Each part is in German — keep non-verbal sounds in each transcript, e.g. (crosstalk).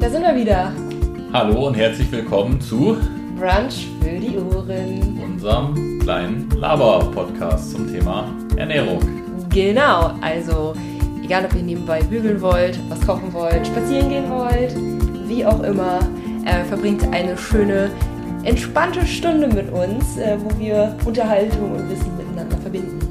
Da sind wir wieder. Hallo und herzlich willkommen zu Brunch für die Ohren. unserem kleinen Laber-Podcast zum Thema Ernährung. Genau, also egal ob ihr nebenbei bügeln wollt, was kochen wollt, spazieren gehen wollt, wie auch immer, äh, verbringt eine schöne, entspannte Stunde mit uns, äh, wo wir Unterhaltung und Wissen miteinander verbinden.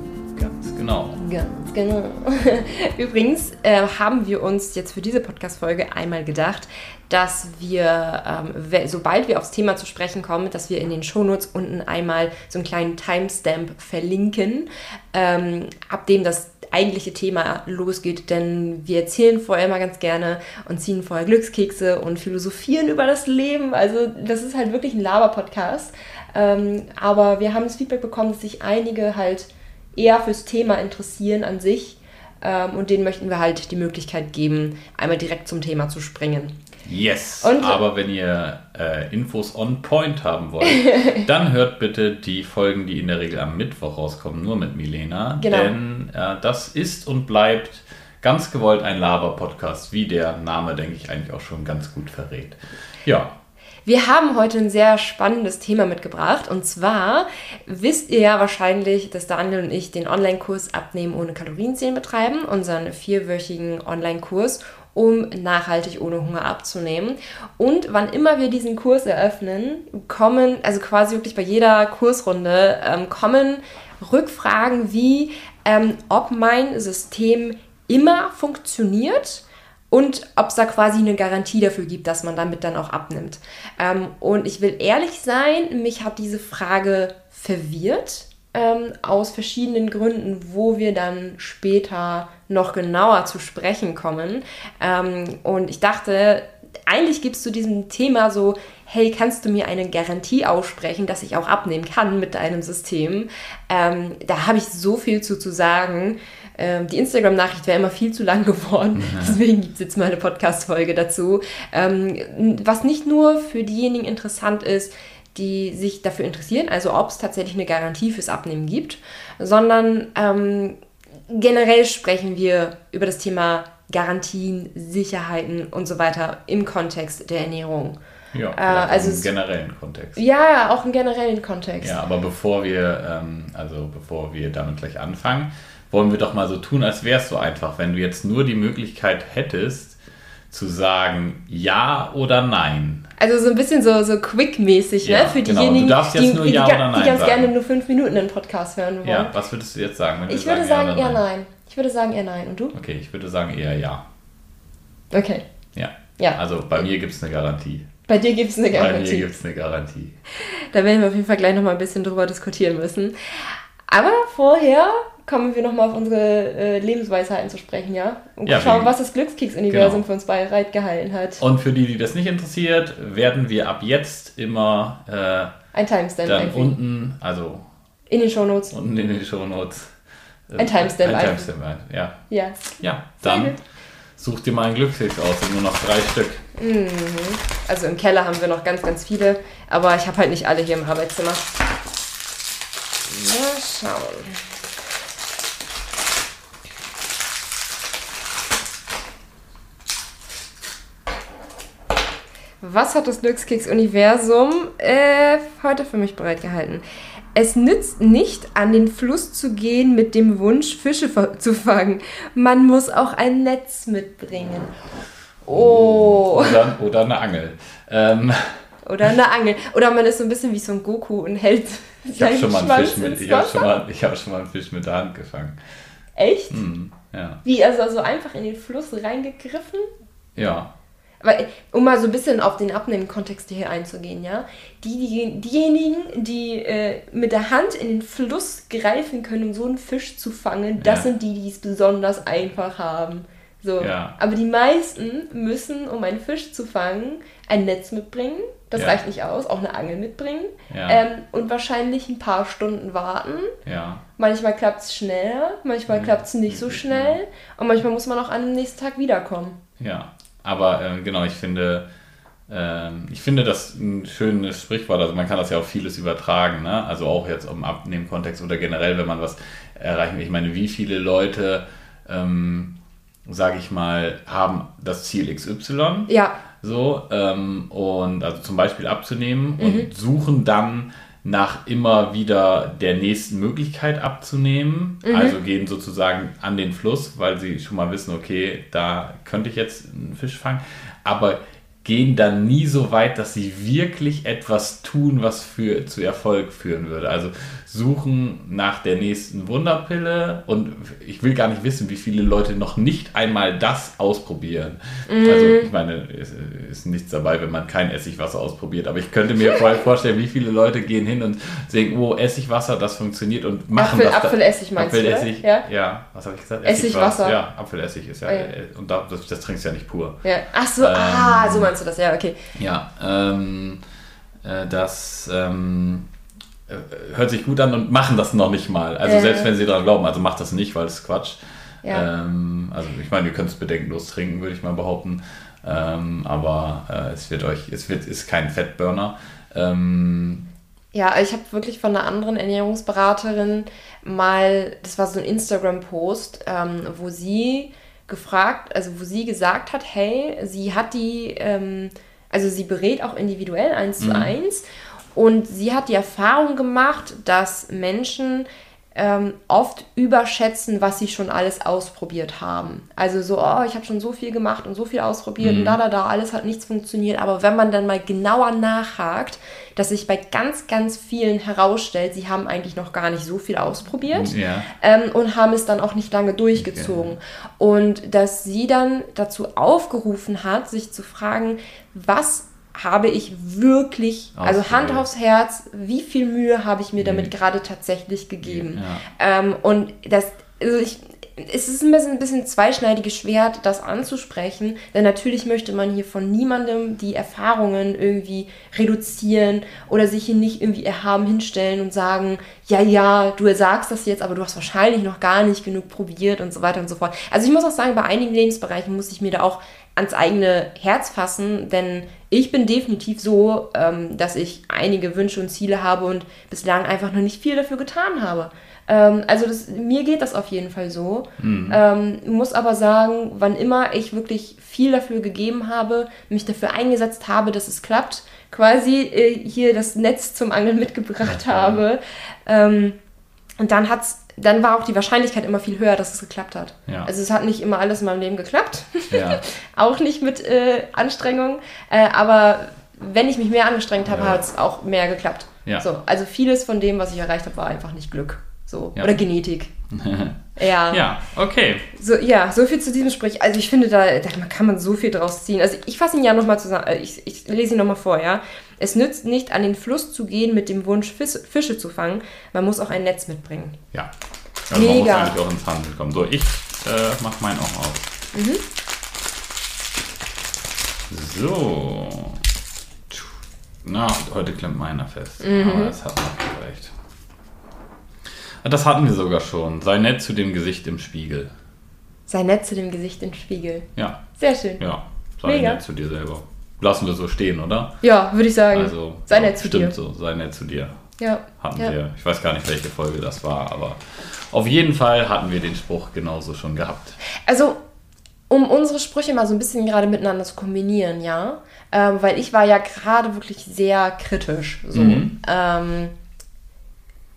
Genau. Ganz genau. (laughs) Übrigens äh, haben wir uns jetzt für diese Podcast-Folge einmal gedacht, dass wir, ähm, sobald wir aufs Thema zu sprechen kommen, dass wir in den Shownotes unten einmal so einen kleinen Timestamp verlinken, ähm, ab dem das eigentliche Thema losgeht, denn wir erzählen vorher immer ganz gerne und ziehen vorher Glückskekse und philosophieren über das Leben. Also das ist halt wirklich ein Laber-Podcast. Ähm, aber wir haben das Feedback bekommen, dass sich einige halt eher fürs Thema interessieren an sich. Ähm, und denen möchten wir halt die Möglichkeit geben, einmal direkt zum Thema zu springen. Yes. Und- Aber wenn ihr äh, Infos on point haben wollt, (laughs) dann hört bitte die Folgen, die in der Regel am Mittwoch rauskommen, nur mit Milena. Genau. Denn äh, das ist und bleibt ganz gewollt ein Laber-Podcast, wie der Name, denke ich, eigentlich auch schon ganz gut verrät. Ja, Wir haben heute ein sehr spannendes Thema mitgebracht. Und zwar wisst ihr ja wahrscheinlich, dass Daniel und ich den Online-Kurs Abnehmen ohne Kalorienzählen betreiben, unseren vierwöchigen Online-Kurs, um nachhaltig ohne Hunger abzunehmen. Und wann immer wir diesen Kurs eröffnen, kommen, also quasi wirklich bei jeder Kursrunde, ähm, kommen Rückfragen wie, ähm, ob mein System immer funktioniert und ob es da quasi eine Garantie dafür gibt, dass man damit dann auch abnimmt. Ähm, und ich will ehrlich sein, mich hat diese Frage verwirrt. Ähm, aus verschiedenen Gründen, wo wir dann später noch genauer zu sprechen kommen. Ähm, und ich dachte, eigentlich gibst du diesem Thema so, hey, kannst du mir eine Garantie aussprechen, dass ich auch abnehmen kann mit deinem System? Ähm, da habe ich so viel zu, zu sagen. Ähm, die Instagram-Nachricht wäre immer viel zu lang (laughs) geworden. Deswegen gibt es jetzt mal eine Podcast-Folge dazu. Ähm, was nicht nur für diejenigen interessant ist, die sich dafür interessieren, also ob es tatsächlich eine Garantie fürs Abnehmen gibt, sondern ähm, generell sprechen wir über das Thema Garantien, Sicherheiten und so weiter im Kontext der Ernährung. ja also also im generellen Kontext. Ja, auch im generellen Kontext. Ja, aber bevor wir, ähm, also bevor wir damit gleich anfangen, wollen wir doch mal so tun, als wäre es so einfach, wenn du jetzt nur die Möglichkeit hättest, zu sagen ja oder nein. Also so ein bisschen so, so quick-mäßig, Ja, ne? Für genau. diejenigen, Du darfst jetzt die, nur die, Ja die, oder die Nein ganz sagen. gerne nur fünf Minuten einen Podcast hören wollen. Ja, was würdest du jetzt sagen? Wenn ich würde sagen ja eher oder nein. Ich würde sagen eher nein. Und du? Okay, ich würde sagen eher ja. Okay. Ja. Ja. Also bei mir gibt es eine Garantie. Bei dir gibt es eine Bei mir Garantie. gibt es eine Garantie. Da werden wir auf jeden Fall gleich nochmal ein bisschen drüber diskutieren müssen. Aber vorher kommen wir nochmal auf unsere äh, Lebensweisheiten zu sprechen, ja? Und Ja, schauen, was das Glückskeks-Universum Genau. für uns bereitgehalten hat. Und für die, die das nicht interessiert, werden wir ab jetzt immer äh, Ein Timestamp dann einfügen. unten, also In den Shownotes. unten in den Shownotes. äh, Ein Timestamp Ein. Timestamp ein, ja. Ja. Ja, dann such dir mal ein Glückskeks aus, sind nur noch drei Stück. Also im Keller haben wir noch ganz, ganz viele, aber ich habe halt nicht alle hier im Arbeitszimmer. Mal schauen. Was hat das Glückskeks-Universum äh, heute für mich bereitgehalten? Es nützt nicht, an den Fluss zu gehen mit dem Wunsch, Fische zu fangen. Man muss auch ein Netz mitbringen. Oh. Oder, oder eine Angel. Ähm, Oder eine Angel. Oder man ist so ein bisschen wie so ein Goku und hält ich habe seinen schon, mal einen Fisch mit- ich hab Wasser. schon, mal- ich hab schon mal einen Fisch mit der Hand gefangen. Echt? Hm, ja. Wie, also so einfach in den Fluss reingegriffen? ja. Aber um mal so ein bisschen auf den Abnehmen-Kontext hier einzugehen, ja. Die, die, diejenigen, die äh, mit der Hand in den Fluss greifen können, um so einen Fisch zu fangen, das Ja. sind die, die es besonders einfach haben. So. Ja. Aber die meisten müssen, um einen Fisch zu fangen, ein Netz mitbringen. Das Ja. reicht nicht aus, auch eine Angel mitbringen. Ähm, und wahrscheinlich ein paar Stunden warten. Ja. Manchmal klappt es schneller, manchmal Mhm. klappt es nicht so schnell. Und manchmal muss man auch an dem nächsten Tag wiederkommen. Ja, aber ähm, genau, ich finde, ähm, ich finde das ein schönes Sprichwort. Also man kann das ja auf vieles übertragen, ne? Also auch jetzt im Abnehmen-Kontext oder generell, wenn man was erreichen will. Ich meine, wie viele Leute, ähm, sage ich mal, haben das Ziel XY, Ja, So, ähm, und also zum Beispiel abzunehmen und suchen dann nach immer wieder der nächsten Möglichkeit abzunehmen. Also gehen sozusagen an den Fluss, weil sie schon mal wissen, okay, da könnte ich jetzt einen Fisch fangen. Aber gehen dann nie so weit, dass sie wirklich etwas tun, was für, zu Erfolg führen würde. Also suchen nach der nächsten Wunderpille und ich will gar nicht wissen, wie viele Leute noch nicht einmal das ausprobieren. Also ich meine, es ist nichts dabei, wenn man kein Essigwasser ausprobiert, aber ich könnte mir vorstellen, wie viele Leute gehen hin und sagen, oh, Essigwasser, das funktioniert und machen Apfel- das. Apfelessig meinst du, Apfelessig, oder? ja? Ja. was habe ich gesagt? Essigwasser. Ja, Apfelessig ist ja, Ah, ja. und da, das, das trinkst du ja nicht pur. Ja. Ach so, ah, so meinst du das, ja, okay. Ja, ähm, äh, das ähm, äh, hört sich gut an und machen das noch nicht mal. Also Ja. selbst wenn sie daran glauben, also macht das nicht, weil es Quatsch. Ja. Ähm, also ich meine, ihr könnt es bedenkenlos trinken, würde ich mal behaupten. Ähm, aber äh, es wird euch, es wird, ist kein Fettburner. Ähm, Ja, ich habe wirklich von einer anderen Ernährungsberaterin mal, das war so ein Instagram-Post, ähm, wo sie gefragt, also wo sie gesagt hat, hey, sie hat die, ähm, also sie berät auch individuell eins zu eins. Und sie hat die Erfahrung gemacht, dass Menschen ähm, oft überschätzen, was sie schon alles ausprobiert haben. Also so, oh, ich habe schon so viel gemacht und so viel ausprobiert und da, da, da, alles hat nichts funktioniert. Aber wenn man dann mal genauer nachhakt, dass sich bei ganz, ganz vielen herausstellt, sie haben eigentlich noch gar nicht so viel ausprobiert ja. ähm, und haben es dann auch nicht lange durchgezogen. Und dass sie dann dazu aufgerufen hat, sich zu fragen, was habe ich wirklich, also Hand aufs Herz, wie viel Mühe habe ich mir damit gerade tatsächlich gegeben? Ja. Ähm, und das, also ich, es ist ein bisschen, ein bisschen zweischneidiges Schwert, das anzusprechen, denn natürlich möchte man hier von niemandem die Erfahrungen irgendwie reduzieren oder sich hier nicht irgendwie erhaben hinstellen und sagen, ja, ja, du sagst das jetzt, aber du hast wahrscheinlich noch gar nicht genug probiert und so weiter und so fort. Also ich muss auch sagen, bei einigen Lebensbereichen muss ich mir da auch ans eigene Herz fassen, denn ich bin definitiv so, ähm, dass ich einige Wünsche und Ziele habe und bislang einfach noch nicht viel dafür getan habe. Ähm, also das, mir geht das auf jeden Fall so. Ähm, muss aber sagen, wann immer ich wirklich viel dafür gegeben habe, mich dafür eingesetzt habe, dass es klappt, quasi äh, hier das Netz zum Angeln mitgebracht klar. habe, ähm, und dann hat's, dann war auch die Wahrscheinlichkeit immer viel höher, dass es geklappt hat. Ja. Also es hat nicht immer alles in meinem Leben geklappt. Ja. (laughs) auch nicht mit äh, Anstrengung. Äh, aber wenn ich mich mehr angestrengt habe, Ja. hat es auch mehr geklappt. So, also vieles von dem, was ich erreicht habe, war einfach nicht Glück. So. Ja. Oder Genetik. (laughs) Ja. ja, okay. So, ja, so viel zu diesem Sprich. Also ich finde, da, da kann man so viel draus ziehen. Also ich fasse ihn ja nochmal zusammen, äh, ich, ich lese ihn nochmal vor, ja. Es nützt nicht, an den Fluss zu gehen mit dem Wunsch, Fis Fische zu fangen. Man muss auch ein Netz mitbringen. Ja. Also man muss Mega. eigentlich auch ins Handeln kommen. So, ich äh, mach meinen auch auf. So. Na, heute klemmt meiner fest. Aber es hat noch gereicht. Das hatten wir sogar schon. Sei nett zu dem Gesicht im Spiegel. Sei nett zu dem Gesicht im Spiegel. Ja, Sehr schön. ja. Sei Mega. nett zu dir selber. Lassen wir so stehen, oder? Ja, würde ich sagen. Also, sei nett zu stimmt dir. so. Sei nett zu dir. Ja. Hatten ja. wir. Ich weiß gar nicht, welche Folge das war, aber auf jeden Fall hatten wir den Spruch genauso schon gehabt. Also, um unsere Sprüche mal so ein bisschen gerade miteinander zu kombinieren, ja. Ähm, weil ich war ja gerade wirklich sehr kritisch. So. Mhm. Ähm,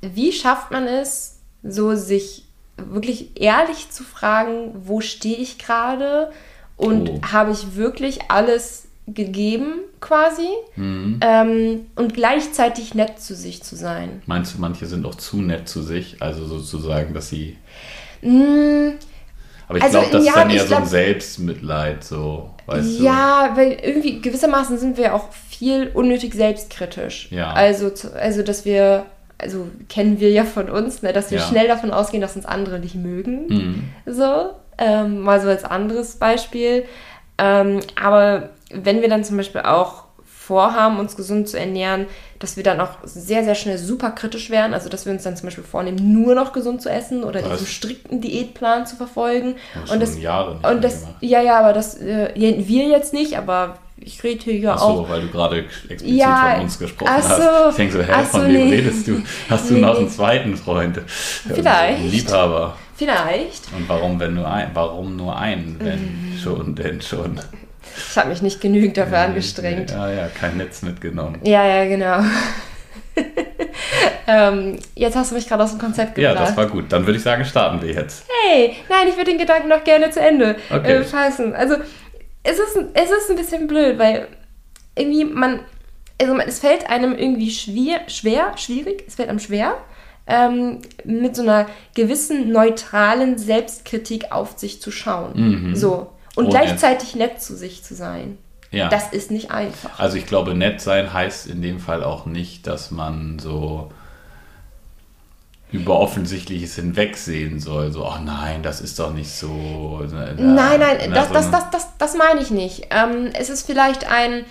wie schafft man es, so sich wirklich ehrlich zu fragen, wo stehe ich gerade und Oh. habe ich wirklich alles gegeben quasi Mhm. ähm, und gleichzeitig nett zu sich zu sein. Meinst du, manche sind auch zu nett zu sich? Also sozusagen, dass sie. Mm, Aber ich Also, glaube, das ja, ist dann eher so ein Selbstmitleid, so, weißt du? Ja, weil irgendwie gewissermaßen sind wir auch viel unnötig selbstkritisch. Ja. Also, also dass wir, also kennen wir ja von uns, ne, dass wir Ja. schnell davon ausgehen, dass uns andere nicht mögen. Mhm. So, ähm, mal so als anderes Beispiel. Ähm, aber wenn wir dann zum Beispiel auch vorhaben, uns gesund zu ernähren, dass wir dann auch sehr, sehr schnell super kritisch werden. Also, dass wir uns dann zum Beispiel vornehmen, nur noch gesund zu essen oder Was? diesen strikten Diätplan zu verfolgen. Wir Und das, Jahre und das, ja, ja, aber das, äh, wir jetzt nicht, aber ich rede hier ja Ach auch. so, weil du gerade explizit Ja, von uns gesprochen ach so, hast. Ich denke so, hä, von so, wem nee. redest du? Hast du Nee, noch einen zweiten Freund? Vielleicht. Einen Liebhaber. Vielleicht. Und warum, wenn nur ein? Warum nur einen, wenn schon, denn schon? Ich habe mich nicht genügend dafür Ja, angestrengt. Ja, ja, kein Netz mitgenommen. Ja, ja, genau. (laughs) ähm, jetzt hast du mich gerade aus dem Konzept Ja, gebracht. das war gut. Dann würde ich sagen, starten wir jetzt. Hey, nein, ich würde den Gedanken noch gerne zu Ende Okay. äh, fassen. Also, es ist, es ist ein bisschen blöd, weil irgendwie man, also man, es fällt einem irgendwie schwer, schwer, schwierig, es fällt einem schwer, ähm, mit so einer gewissen neutralen Selbstkritik auf sich zu schauen. So. Und Ohne- gleichzeitig nett zu sich zu sein. Ja. Das ist nicht einfach. Also ich glaube, nett sein heißt in dem Fall auch nicht, dass man so über Offensichtliches hinwegsehen soll. So, oh nein, das ist doch nicht so. ne, Nein, nein, ne, das, das, sondern- das, das, das meine ich nicht. Ähm, es ist vielleicht ein.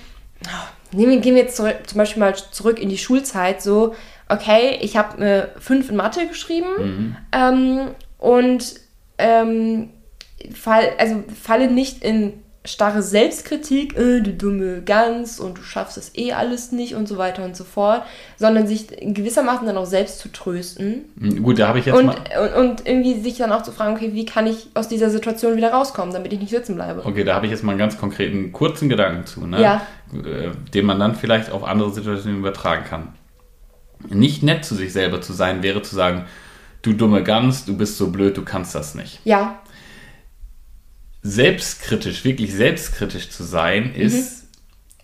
Nehmen wir- Gehen wir jetzt zurück, zum Beispiel mal zurück in die Schulzeit. So, okay, ich habe eine 5 in Mathe geschrieben Mhm. ähm, und ähm, fall, also falle nicht in starre Selbstkritik, äh, du dumme Gans und du schaffst es eh alles nicht und so weiter und so fort, sondern sich in gewissermaßen dann auch selbst zu trösten Hm, Gut, da habe ich jetzt und, mal. und, und irgendwie sich dann auch zu fragen, okay, wie kann ich aus dieser Situation wieder rauskommen, damit ich nicht sitzen bleibe. Okay, da habe ich jetzt mal einen ganz konkreten, kurzen Gedanken zu, ne? Ja. Äh, den man dann vielleicht auf andere Situationen übertragen kann. Nicht nett zu sich selber zu sein, wäre zu sagen, du dumme Gans, du bist so blöd, du kannst das nicht. Ja, Selbstkritisch, wirklich selbstkritisch zu sein, ist,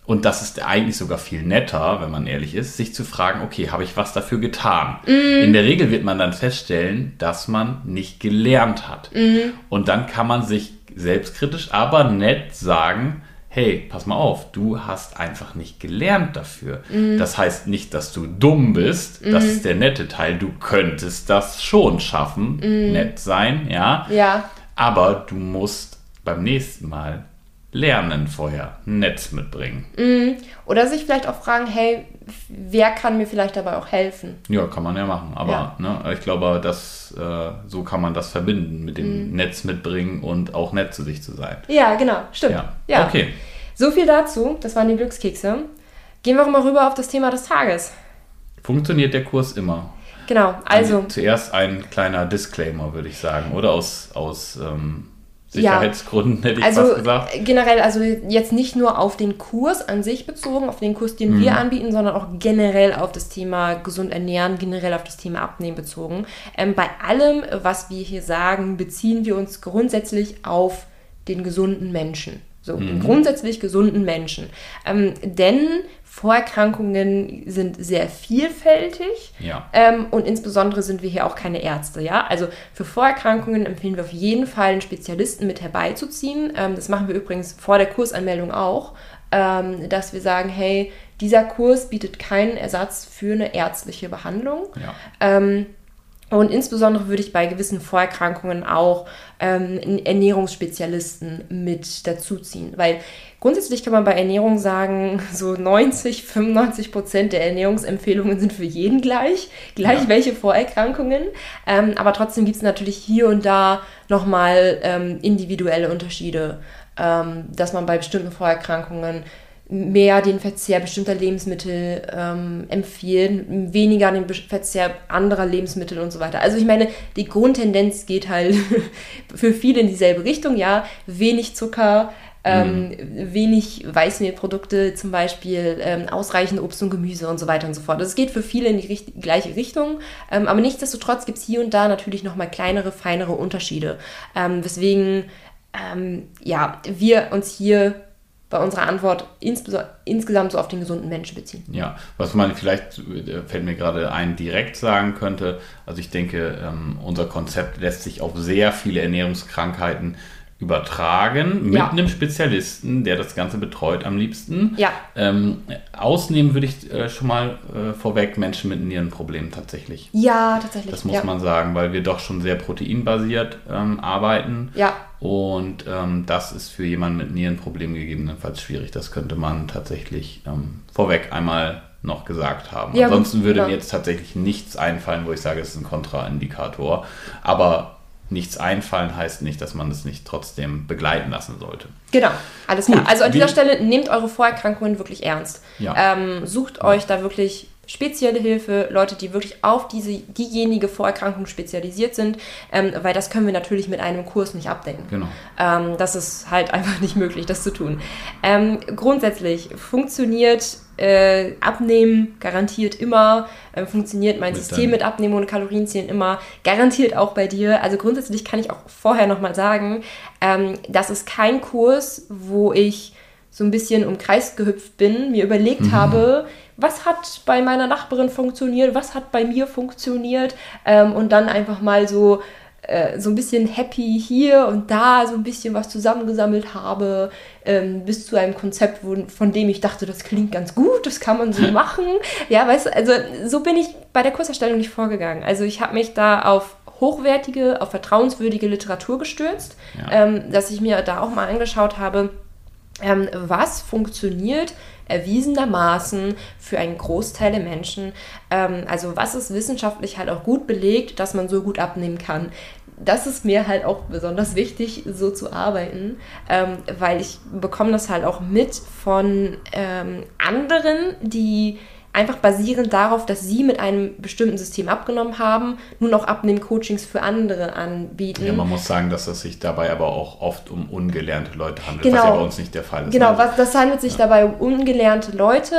und das ist eigentlich sogar viel netter, wenn man ehrlich ist, sich zu fragen, okay, habe ich was dafür getan? In der Regel wird man dann feststellen, dass man nicht gelernt hat. Und dann kann man sich selbstkritisch, aber nett sagen, hey, pass mal auf, du hast einfach nicht gelernt dafür. Das heißt nicht, dass du dumm bist, das ist der nette Teil, du könntest das schon schaffen, nett sein, ja. ja, Aber du musst beim nächsten Mal lernen vorher, Netz mitbringen. oder sich vielleicht auch fragen, hey, wer kann mir vielleicht dabei auch helfen? Ja, kann man ja machen. Aber Ja. Ne, ich glaube, dass, äh, so kann man das verbinden mit dem Netz mitbringen und auch nett zu sich zu sein. Ja, genau, stimmt. Ja, Ja. okay. So viel dazu, das waren die Glückskekse. Gehen wir auch mal rüber auf das Thema des Tages. Funktioniert der Kurs immer? Genau, also, Zuerst ein kleiner Disclaimer, würde ich sagen. Oder aus, aus ähm, Sicherheitsgründen hätte ich also fast gesagt. generell, also jetzt nicht nur auf den Kurs an sich bezogen, auf den Kurs, den wir Mhm. anbieten, sondern auch generell auf das Thema gesund ernähren, generell auf das Thema Abnehmen bezogen. Ähm, bei allem, was wir hier sagen, beziehen wir uns grundsätzlich auf den gesunden Menschen. So, Mhm. grundsätzlich gesunden Menschen. Ähm, denn Vorerkrankungen sind sehr vielfältig. Ja. Ähm, und insbesondere sind wir hier auch keine Ärzte, ja. Also für Vorerkrankungen empfehlen wir auf jeden Fall, einen Spezialisten mit herbeizuziehen. Ähm, das machen wir übrigens vor der Kursanmeldung auch, ähm, dass wir sagen, hey, dieser Kurs bietet keinen Ersatz für eine ärztliche Behandlung. Ja. Und insbesondere würde ich bei gewissen Vorerkrankungen auch ähm, Ernährungsspezialisten mit dazuziehen. Weil grundsätzlich kann man bei Ernährung sagen, (laughs) so 90, 95 Prozent der Ernährungsempfehlungen sind für jeden gleich, gleich Ja. welche Vorerkrankungen. Ähm, aber trotzdem gibt es natürlich hier und da nochmal ähm, individuelle Unterschiede, ähm, dass man bei bestimmten Vorerkrankungen mehr den Verzehr bestimmter Lebensmittel ähm, empfehlen, weniger den Verzehr anderer Lebensmittel und so weiter. Also ich meine, die Grundtendenz geht halt (laughs) für viele in dieselbe Richtung, ja, wenig Zucker, ähm, wenig Weißmehlprodukte zum Beispiel, ähm, ausreichend Obst und Gemüse und so weiter und so fort. Das geht für viele in die richt gleiche Richtung, ähm, aber nichtsdestotrotz gibt es hier und da natürlich nochmal kleinere, feinere Unterschiede, ähm, weswegen ähm, ja, wir uns hier bei unserer Antwort insgesamt so auf den gesunden Menschen beziehen. Ja, was man vielleicht, äh, fällt mir gerade ein, direkt sagen könnte, also ich denke, ähm, unser Konzept lässt sich auf sehr viele Ernährungskrankheiten übertragen mit Ja. einem Spezialisten, der das Ganze betreut am liebsten. Ja. Ähm, ausnehmen würde ich äh, schon mal äh, vorweg Menschen mit Nierenproblemen tatsächlich. Ja, tatsächlich. Das muss ja. man sagen, weil wir doch schon sehr proteinbasiert ähm, arbeiten. Ja, Und ähm, das ist für jemanden mit Nierenproblemen gegebenenfalls schwierig. Das könnte man tatsächlich ähm, vorweg einmal noch gesagt haben. Ja, Ansonsten würde ja. mir jetzt tatsächlich nichts einfallen, wo ich sage, es ist ein Kontraindikator. Aber nichts einfallen heißt nicht, dass man es nicht trotzdem begleiten lassen sollte. genau. Alles klar. Gut, Also an dieser Stelle nehmt eure Vorerkrankungen wirklich ernst. Ja. Ähm, sucht euch da wirklich spezielle Hilfe, Leute, die wirklich auf diese, diejenige Vorerkrankung spezialisiert sind, ähm, weil das können wir natürlich mit einem Kurs nicht abdecken. Genau. Ähm, das ist halt (laughs) einfach nicht möglich, das zu tun. Ähm, grundsätzlich funktioniert äh, Abnehmen garantiert immer, äh, funktioniert mein Mit System deinem- mit Abnehmen ohne Kalorienzählen immer, garantiert auch bei dir. Also grundsätzlich kann ich auch vorher nochmal sagen, ähm, das ist kein Kurs, wo ich so ein bisschen um Kreis gehüpft bin, mir überlegt Mhm. habe, was hat bei meiner Nachbarin funktioniert, was hat bei mir funktioniert ähm, und dann einfach mal so äh, so ein bisschen happy hier und da so ein bisschen was zusammengesammelt habe, ähm, bis zu einem Konzept, wo, von dem ich dachte, das klingt ganz gut, das kann man so (laughs) machen. Ja, weißt du, also so bin ich bei der Kurserstellung nicht vorgegangen. Also ich habe mich da auf hochwertige, auf vertrauenswürdige Literatur gestürzt, Ja. ähm, dass ich mir da auch mal angeschaut habe, ähm, was funktioniert erwiesenermaßen für einen Großteil der Menschen. Ähm, also was ist wissenschaftlich halt auch gut belegt, dass man so gut abnehmen kann. Das ist mir halt auch besonders wichtig, so zu arbeiten, ähm, weil ich bekomme das halt auch mit von ähm, anderen, die einfach basierend darauf, dass sie mit einem bestimmten System abgenommen haben, nun auch Abnehmen-Coachings für andere anbieten. Ja, man muss sagen, dass es sich dabei aber auch oft um ungelernte Leute handelt, Genau. was ja bei uns nicht der Fall ist. Genau, ne? was, das handelt sich dabei um ungelernte Leute.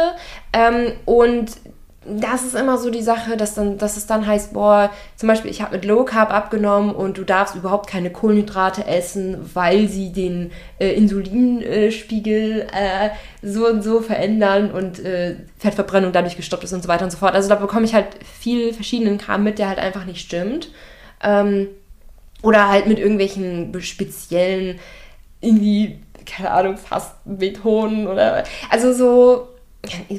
Ähm, und das ist immer so die Sache, dass, dann, dass es dann heißt, boah, zum Beispiel, ich habe mit Low Carb abgenommen und du darfst überhaupt keine Kohlenhydrate essen, weil sie den äh, Insulinspiegel äh, so und so verändern und äh, Fettverbrennung dadurch gestoppt ist und so weiter und so fort. Also da bekomme ich halt viel verschiedenen Kram mit, der halt einfach nicht stimmt. Ähm, oder halt mit irgendwelchen speziellen, irgendwie, keine Ahnung, Fastenmethoden oder. Also so.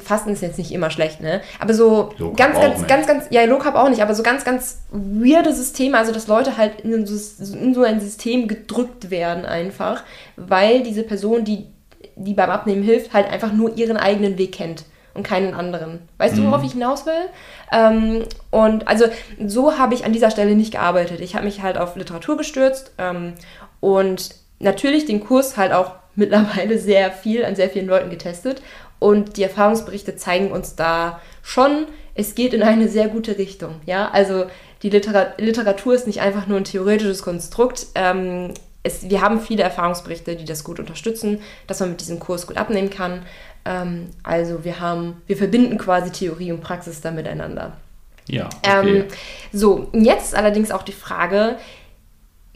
Fasten ist jetzt nicht immer schlecht, ne? Aber so ganz, ganz, ganz, ganz, ja, Low Carb auch nicht, aber so ganz, ganz weirde Systeme, also dass Leute halt in so, in so ein System gedrückt werden einfach, weil diese Person, die, die beim Abnehmen hilft, halt einfach nur ihren eigenen Weg kennt und keinen anderen. Weißt du, worauf ich hinaus will? Ähm, und also so habe ich an dieser Stelle nicht gearbeitet. Ich habe mich halt auf Literatur gestürzt ähm, und natürlich den Kurs halt auch mittlerweile sehr viel an sehr vielen Leuten getestet. Und die Erfahrungsberichte zeigen uns da schon, es geht in eine sehr gute Richtung. Ja, also die Litera Literatur ist nicht einfach nur ein theoretisches Konstrukt. Ähm, es, wir haben viele Erfahrungsberichte, die das gut unterstützen, dass man mit diesem Kurs gut abnehmen kann. Ähm, also wir haben, wir verbinden quasi Theorie und Praxis da miteinander. Ja, okay. Ähm, so, jetzt allerdings auch die Frage,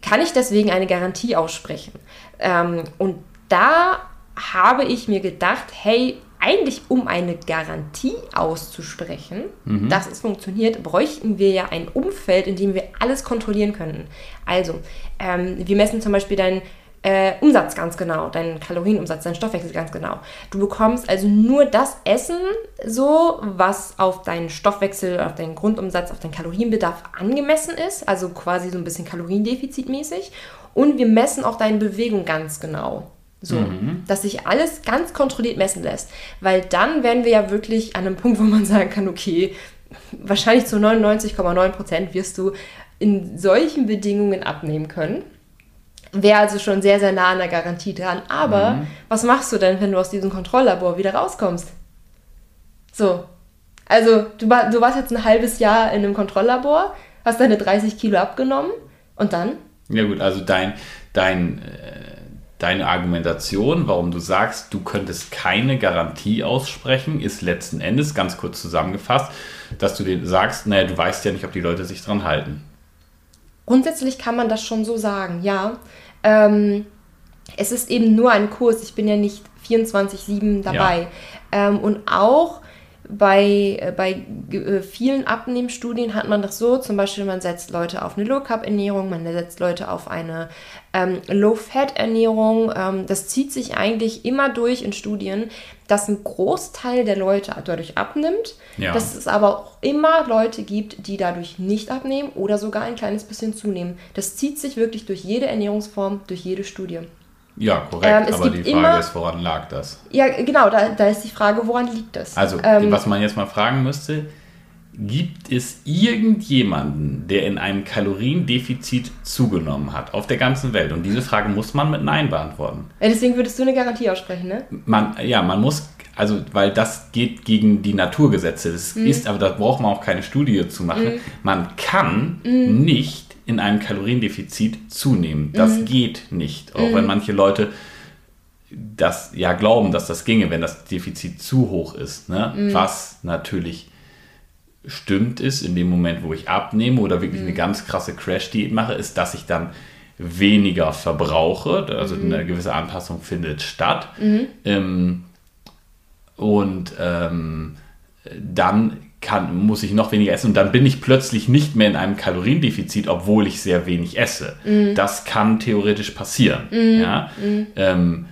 kann ich deswegen eine Garantie aussprechen? Ähm, und da habe ich mir gedacht, hey, eigentlich um eine Garantie auszusprechen, dass es funktioniert, bräuchten wir ja ein Umfeld, in dem wir alles kontrollieren könnten. Also, ähm, wir messen zum Beispiel deinen äh, Umsatz ganz genau, deinen Kalorienumsatz, deinen Stoffwechsel ganz genau. Du bekommst also nur das Essen, so was auf deinen Stoffwechsel, auf deinen Grundumsatz, auf deinen Kalorienbedarf angemessen ist, also quasi so ein bisschen kaloriendefizitmäßig. Und wir messen auch deine Bewegung ganz genau. So, dass sich alles ganz kontrolliert messen lässt. Weil dann wären wir ja wirklich an einem Punkt, wo man sagen kann, okay, wahrscheinlich zu 99,9 Prozent wirst du in solchen Bedingungen abnehmen können. Wäre also schon sehr, sehr nah an der Garantie dran. Aber was machst du denn, wenn du aus diesem Kontrolllabor wieder rauskommst? So. Also, du, war, du warst jetzt ein halbes Jahr in einem Kontrolllabor, hast deine 30 Kilo abgenommen und dann? Ja gut, also dein, dein, äh, deine Argumentation, warum du sagst, du könntest keine Garantie aussprechen, ist letzten Endes, ganz kurz zusammengefasst, dass du dir sagst, naja, du weißt ja nicht, ob die Leute sich dran halten. Grundsätzlich kann man das schon so sagen, ja. Ähm, es ist eben nur ein Kurs, ich bin ja nicht 24-7 dabei. Ähm, und auch bei, äh, bei äh, vielen Abnehmstudien hat man das so, zum Beispiel man setzt Leute auf eine Low-Carb-Ernährung, man setzt Leute auf eine ähm, Low-Fat-Ernährung. Ähm, das zieht sich eigentlich immer durch in Studien, dass ein Großteil der Leute dadurch abnimmt, Ja. dass es aber auch immer Leute gibt, die dadurch nicht abnehmen oder sogar ein kleines bisschen zunehmen. Das zieht sich wirklich durch jede Ernährungsform, durch jede Studie. Ja, korrekt, Ähm, aber die Frage immer- ist, woran lag das? Ja, genau, da, da ist die Frage, woran liegt das? Also, ähm, was man jetzt mal fragen müsste, gibt es irgendjemanden, der in einem Kaloriendefizit zugenommen hat, auf der ganzen Welt? Und diese Frage muss man mit Nein beantworten. ja, deswegen würdest du eine Garantie aussprechen, ne? Man, ja, man muss also weil das geht gegen die Naturgesetze. Das mhm. ist, aber da braucht man auch keine Studie zu machen. Mhm. Man kann mhm. nicht in einem Kaloriendefizit zunehmen. Das mhm. geht nicht. Auch wenn mhm. manche Leute das ja glauben, dass das ginge, wenn das Defizit zu hoch ist. Ne? Mhm. Was natürlich stimmt ist, in dem Moment, wo ich abnehme oder wirklich eine ganz krasse Crash-Diät mache, ist, dass ich dann weniger verbrauche. Also eine gewisse Anpassung findet statt. Ähm, und ähm, dann kann, muss ich noch weniger essen und dann bin ich plötzlich nicht mehr in einem Kaloriendefizit, obwohl ich sehr wenig esse. Mm. Das kann theoretisch passieren. Mm. Ja? Mm. Ähm,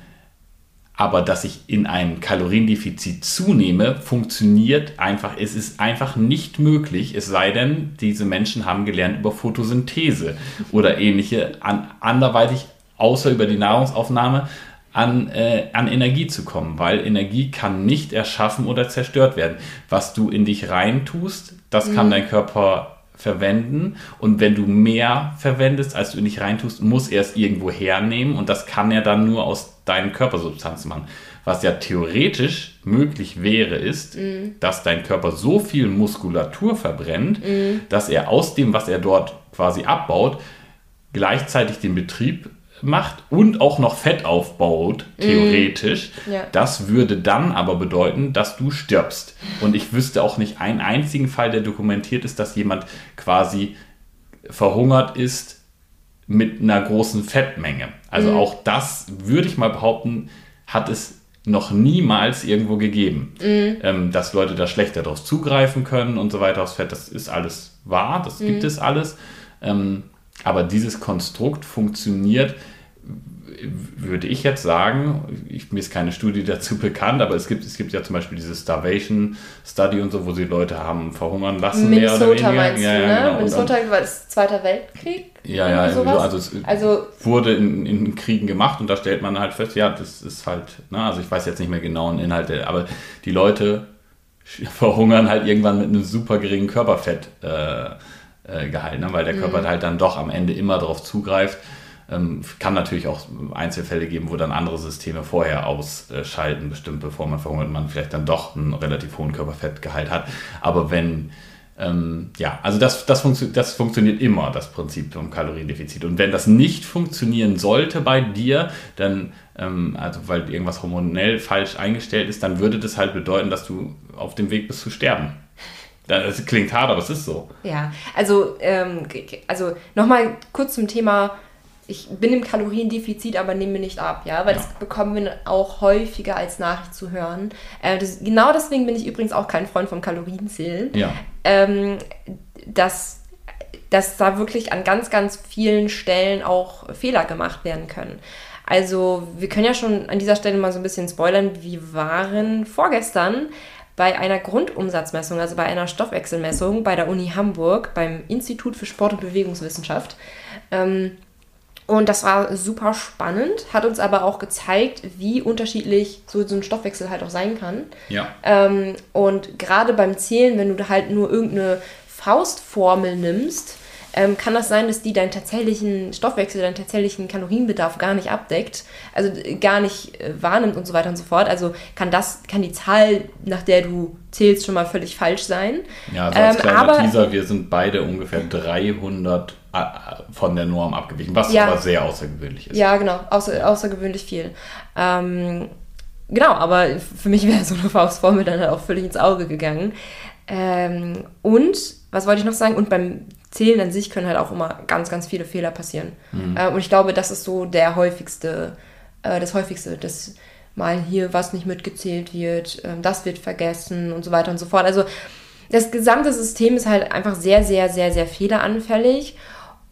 aber dass ich in einem Kaloriendefizit zunehme, funktioniert einfach. Es ist einfach nicht möglich, es sei denn, diese Menschen haben gelernt über Photosynthese oder ähnliche, an, anderweitig außer über die Nahrungsaufnahme an, äh, an Energie zu kommen, weil Energie kann nicht erschaffen oder zerstört werden. Was du in dich reintust, das mhm. kann dein Körper verwenden und wenn du mehr verwendest, als du in dich reintust, muss er es irgendwo hernehmen und das kann er dann nur aus deinen Körpersubstanzen machen. Was ja theoretisch möglich wäre, ist, mhm. dass dein Körper so viel Muskulatur verbrennt, mhm. dass er aus dem, was er dort quasi abbaut, gleichzeitig den Betrieb macht und auch noch Fett aufbaut, theoretisch, mm. ja. das würde dann aber bedeuten, dass du stirbst. Und ich wüsste auch nicht einen einzigen Fall, der dokumentiert ist, dass jemand quasi verhungert ist mit einer großen Fettmenge. Also mm. auch das würde ich mal behaupten, hat es noch niemals irgendwo gegeben. Mm. Ähm, dass Leute da schlechter darauf zugreifen können und so weiter aufs Fett, das ist alles wahr, das gibt es alles. Ähm, aber dieses Konstrukt funktioniert würde ich jetzt sagen, ich, mir ist keine Studie (laughs) dazu bekannt, aber es gibt, es gibt ja zum Beispiel diese Starvation Study und so, wo sie Leute haben verhungern lassen. Minnesota mehr oder weniger. meinst ja, du, ne? Genau. Minnesota war das Zweiter Weltkrieg? Ja, ja, sowas? also es also, wurde in, in Kriegen gemacht und da stellt man halt fest, ja, das ist halt, na, ne, also ich weiß jetzt nicht mehr genau den Inhalte, aber die Leute (laughs) verhungern halt irgendwann mit einem super geringen Körperfett äh, äh, gehalten, ne? weil der Körper mhm. halt dann doch am Ende immer darauf zugreift, kann natürlich auch Einzelfälle geben, wo dann andere Systeme vorher ausschalten, bestimmt bevor man verhungert, man vielleicht dann doch einen relativ hohen Körperfettgehalt hat. Aber wenn, ähm, ja, also das, das, funktio das funktioniert immer, das Prinzip vom Kaloriendefizit. Und wenn das nicht funktionieren sollte bei dir, dann, ähm, also weil irgendwas hormonell falsch eingestellt ist, dann würde das halt bedeuten, dass du auf dem Weg bist zu sterben. Das klingt hart, aber es ist so. Ja, also, ähm, also nochmal kurz zum Thema ich bin im Kaloriendefizit, aber nehme nicht ab, ja, weil ja. das bekommen wir auch häufiger als Nachricht zu hören. Äh, das, genau deswegen bin ich übrigens auch kein Freund vom Kalorienzählen. Ja. Ähm, dass, dass da wirklich an ganz, ganz vielen Stellen auch Fehler gemacht werden können. Also wir können ja schon an dieser Stelle mal so ein bisschen spoilern. Wir waren vorgestern bei einer Grundumsatzmessung, also bei einer Stoffwechselmessung bei der Uni Hamburg, beim Institut für Sport- und Bewegungswissenschaft. Ähm, und das war super spannend, hat uns aber auch gezeigt, wie unterschiedlich so, so ein Stoffwechsel halt auch sein kann. Ja. Ähm, und gerade beim Zählen, wenn du halt nur irgendeine Faustformel nimmst, ähm, kann das sein, dass die deinen tatsächlichen Stoffwechsel, deinen tatsächlichen Kalorienbedarf gar nicht abdeckt, also äh, gar nicht äh, wahrnimmt und so weiter und so fort. Also kann das, kann die Zahl, nach der du zählst, schon mal völlig falsch sein. Ja, also als ähm, kleiner aber, Teaser, wir sind beide ungefähr 300 äh, von der Norm abgewichen, was ja, aber sehr außergewöhnlich ist. Ja, genau, außer, außergewöhnlich viel. Ähm, genau, aber für mich wäre (laughs) so eine Faustformel dann halt auch völlig ins Auge gegangen. Ähm, und, was wollte ich noch sagen? Und beim Zählen an sich können halt auch immer ganz, ganz viele Fehler passieren. Mhm. Äh, und ich glaube, das ist so der häufigste, äh, das häufigste, dass mal hier was nicht mitgezählt wird, äh, das wird vergessen und so weiter und so fort. Also das gesamte System ist halt einfach sehr, sehr, sehr, sehr fehleranfällig.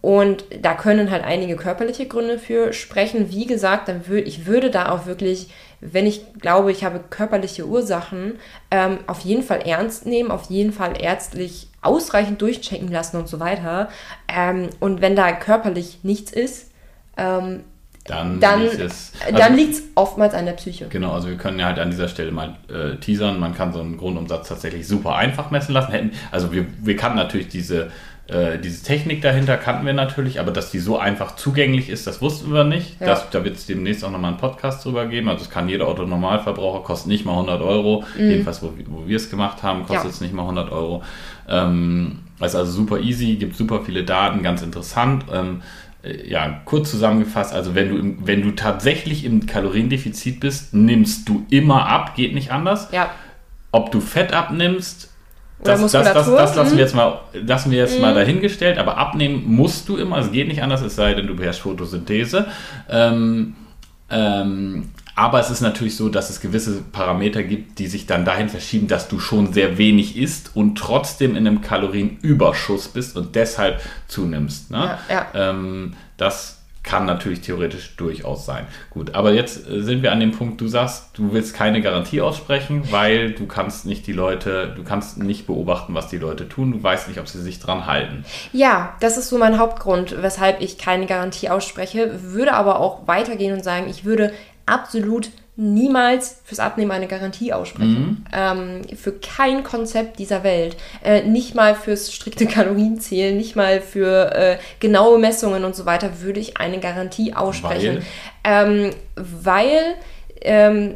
Und da können halt einige körperliche Gründe für sprechen. Wie gesagt, dann würd, ich würde da auch wirklich, wenn ich glaube, ich habe körperliche Ursachen, ähm, auf jeden Fall ernst nehmen, auf jeden Fall ärztlich ausreichend durchchecken lassen und so weiter. Ähm, und wenn da körperlich nichts ist, ähm, dann, dann liegt es also, liegt's oftmals an der Psyche. Genau, also wir können ja halt an dieser Stelle mal äh, teasern. Man kann so einen Grundumsatz tatsächlich super einfach messen lassen. Hätten, also wir, wir kannten natürlich diese äh, diese Technik dahinter kannten wir natürlich, aber dass die so einfach zugänglich ist, das wussten wir nicht. Ja. Das, da wird es demnächst auch nochmal einen Podcast drüber geben. Also es kann jeder Autonormalverbraucher, kostet nicht mal 100 Euro. Mhm. Jedenfalls, wo, wo wir es gemacht haben, kostet ja. es nicht mal 100 Euro. Ähm, ist also super easy, gibt super viele Daten, ganz interessant. Ähm, äh, ja, kurz zusammengefasst, also wenn du, im, wenn du tatsächlich im Kaloriendefizit bist, nimmst du immer ab, geht nicht anders. Ja. Ob du Fett abnimmst, das, das, das, das, lassen wir mhm. jetzt, mal, lassen wir jetzt mhm. mal dahingestellt, aber abnehmen musst du immer, es geht nicht anders, es sei denn, du beherrschst Photosynthese. Ähm, ähm, aber es ist natürlich so, dass es gewisse Parameter gibt, die sich dann dahin verschieben, dass du schon sehr wenig isst und trotzdem in einem Kalorienüberschuss bist und deshalb zunimmst. Ne? Ja, ja. Ähm, das kann natürlich theoretisch durchaus sein. Gut, aber jetzt äh, sind wir an dem Punkt, du sagst, du willst keine Garantie aussprechen, weil du kannst nicht die Leute, du kannst nicht beobachten, was die Leute tun, du weißt nicht, ob sie sich dran halten. Ja, das ist so mein Hauptgrund, weshalb ich keine Garantie ausspreche, würde aber auch weitergehen und sagen, ich würde absolut niemals fürs Abnehmen eine Garantie aussprechen. Mhm. Ähm, für kein Konzept dieser Welt. Äh, nicht mal fürs strikte Kalorienzählen, nicht mal für äh, genaue Messungen und so weiter würde ich eine Garantie aussprechen. Weil, ähm, weil ähm,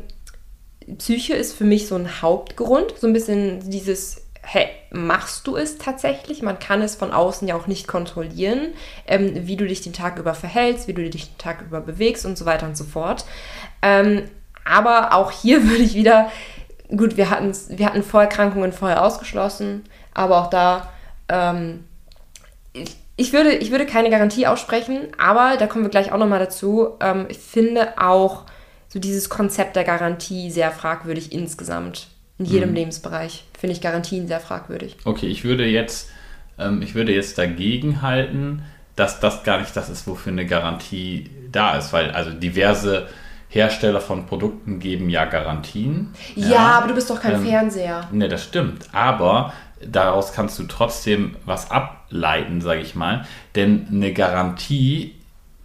Psyche ist für mich so ein Hauptgrund. So ein bisschen dieses hey, machst du es tatsächlich? Man kann es von außen ja auch nicht kontrollieren, ähm, wie du dich den Tag über verhältst, wie du dich den Tag über bewegst und so weiter und so fort. Ähm, aber auch hier (laughs) würde ich wieder, gut, wir hatten, wir hatten Vorerkrankungen vorher ausgeschlossen, aber auch da, ähm, ich, ich, würde, ich würde keine Garantie aussprechen, aber da kommen wir gleich auch nochmal dazu. Ähm, ich finde auch so dieses Konzept der Garantie sehr fragwürdig insgesamt. In jedem mhm. Lebensbereich finde ich Garantien sehr fragwürdig. Okay, ich würde jetzt, ähm, ich würde jetzt dagegen halten, dass das gar nicht das ist, wofür eine Garantie da ist, weil also diverse Hersteller von Produkten geben ja Garantien. Ja, ja aber du bist doch kein ähm, Fernseher. Ne, das stimmt. Aber daraus kannst du trotzdem was ableiten, sage ich mal. Denn eine Garantie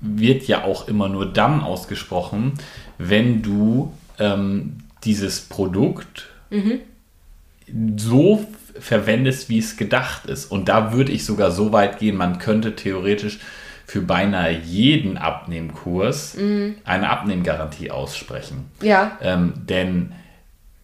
wird ja auch immer nur dann ausgesprochen, wenn du ähm, dieses Produkt mhm. so verwendest, wie es gedacht ist. Und da würde ich sogar so weit gehen, man könnte theoretisch für beinahe jeden Abnehmkurs mhm. eine Abnehmgarantie aussprechen. Ja. Ähm, denn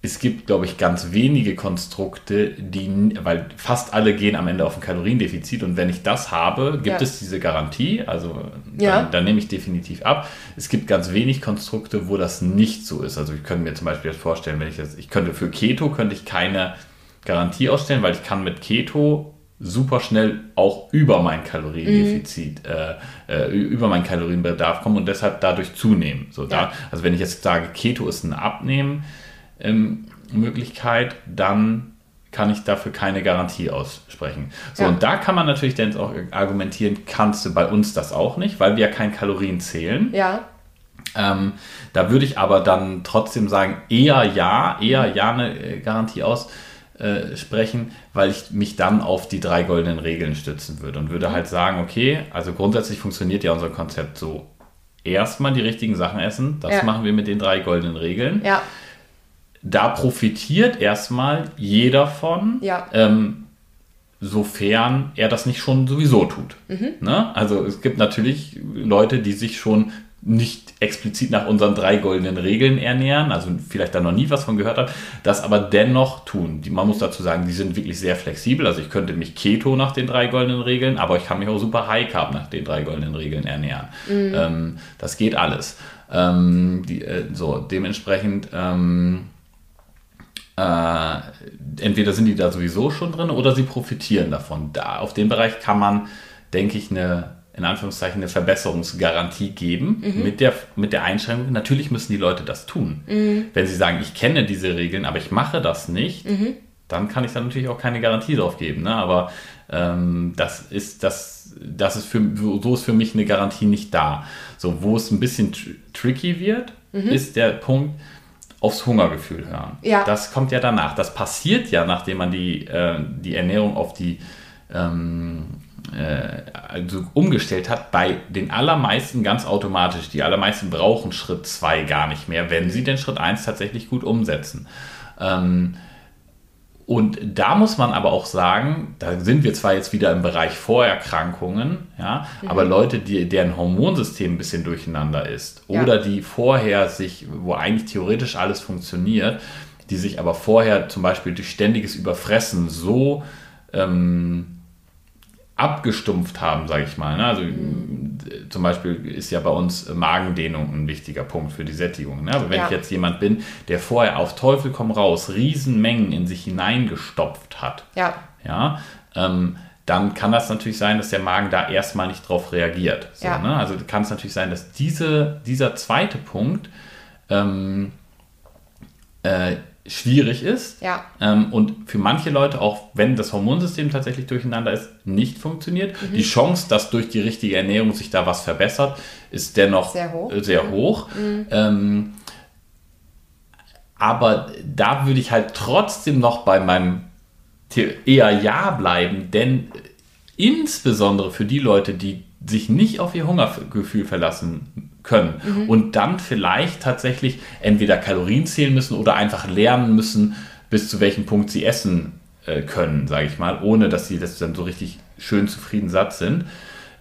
es gibt, glaube ich, ganz wenige Konstrukte, die, weil fast alle gehen am Ende auf ein Kaloriendefizit und wenn ich das habe, gibt ja. es diese Garantie, also ja. dann, dann, nehme ich definitiv ab. Es gibt ganz wenig Konstrukte, wo das nicht so ist. Also ich könnte mir zum Beispiel jetzt vorstellen, wenn ich jetzt, ich könnte für Keto könnte ich keine Garantie ausstellen, weil ich kann mit Keto super schnell auch über mein Kaloriendefizit, mhm. äh, äh, über meinen Kalorienbedarf kommen und deshalb dadurch zunehmen. So, ja. da, also wenn ich jetzt sage, Keto ist eine Abnehmen-Möglichkeit, ähm, dann kann ich dafür keine Garantie aussprechen. So, ja. und da kann man natürlich dann auch argumentieren, kannst du bei uns das auch nicht, weil wir ja kein Kalorien zählen. Ja. Ähm, da würde ich aber dann trotzdem sagen, eher ja, eher ja eine äh, Garantie aus äh, weil ich mich dann auf die drei goldenen Regeln stützen würde und würde halt sagen, okay, also grundsätzlich funktioniert ja unser Konzept so. Erstmal die richtigen Sachen essen, das ja. machen wir mit den drei goldenen Regeln. Ja. Da profitiert erstmal jeder von. Ja. Ähm, sofern er das nicht schon sowieso tut. Mhm. Ne? Also es gibt natürlich Leute, die sich schon nicht explizit nach unseren drei goldenen Regeln ernähren, also vielleicht da noch nie was von gehört hat, das aber dennoch tun. Die, man muss dazu sagen, die sind wirklich sehr flexibel. Also ich könnte mich Keto nach den drei goldenen Regeln, aber ich kann mich auch super High Carb nach den drei goldenen Regeln ernähren. Mhm. Ähm, das geht alles. Ähm, die, äh, so, dementsprechend ähm, äh, entweder sind die da sowieso schon drin oder sie profitieren davon. Da, auf dem Bereich kann man, denke ich, eine in Anführungszeichen eine Verbesserungsgarantie geben mhm. mit, der, mit der Einschränkung, natürlich müssen die Leute das tun. Mhm. Wenn sie sagen, ich kenne diese Regeln, aber ich mache das nicht, mhm. dann kann ich da natürlich auch keine Garantie drauf geben. Ne? Aber ähm, das ist das, das ist für, so ist für mich eine Garantie nicht da. So, wo es ein bisschen tr tricky wird, mhm. ist der Punkt, aufs Hungergefühl hören. Ja. Das kommt ja danach. Das passiert ja, nachdem man die, äh, die Ernährung auf die ähm, äh, also umgestellt hat, bei den allermeisten ganz automatisch. Die allermeisten brauchen Schritt 2 gar nicht mehr, wenn sie den Schritt 1 tatsächlich gut umsetzen. Ähm, Und da muss man aber auch sagen, da sind wir zwar jetzt wieder im Bereich Vorerkrankungen, ja, mhm. aber Leute, die, deren Hormonsystem ein bisschen durcheinander ist ja. oder die vorher sich, wo eigentlich theoretisch alles funktioniert, die sich aber vorher zum Beispiel durch ständiges Überfressen so ähm, abgestumpft haben, sage ich mal. Ne? Also mhm. zum Beispiel ist ja bei uns Magendehnung ein wichtiger Punkt für die Sättigung. Ne? Also wenn ja. ich jetzt jemand bin, der vorher auf Teufel komm raus Riesenmengen in sich hineingestopft hat, ja. Ja, ähm, dann kann das natürlich sein, dass der Magen da erstmal nicht drauf reagiert. So, ja. ne? Also kann es natürlich sein, dass diese, dieser zweite Punkt ähm, äh, schwierig ist. Ja. Ähm, und für manche Leute, auch wenn das Hormonsystem tatsächlich durcheinander ist, nicht funktioniert. Mhm. Die Chance, dass durch die richtige Ernährung sich da was verbessert, ist dennoch sehr hoch. Äh, sehr hoch. Mhm. Ähm, aber da würde ich halt trotzdem noch bei meinem eher Ja bleiben, denn insbesondere für die Leute, die sich nicht auf ihr Hungergefühl verlassen können mhm. und dann vielleicht tatsächlich entweder Kalorien zählen müssen oder einfach lernen müssen, bis zu welchem Punkt sie essen äh, können, sage ich mal, ohne dass sie das dann so richtig schön zufrieden satt sind.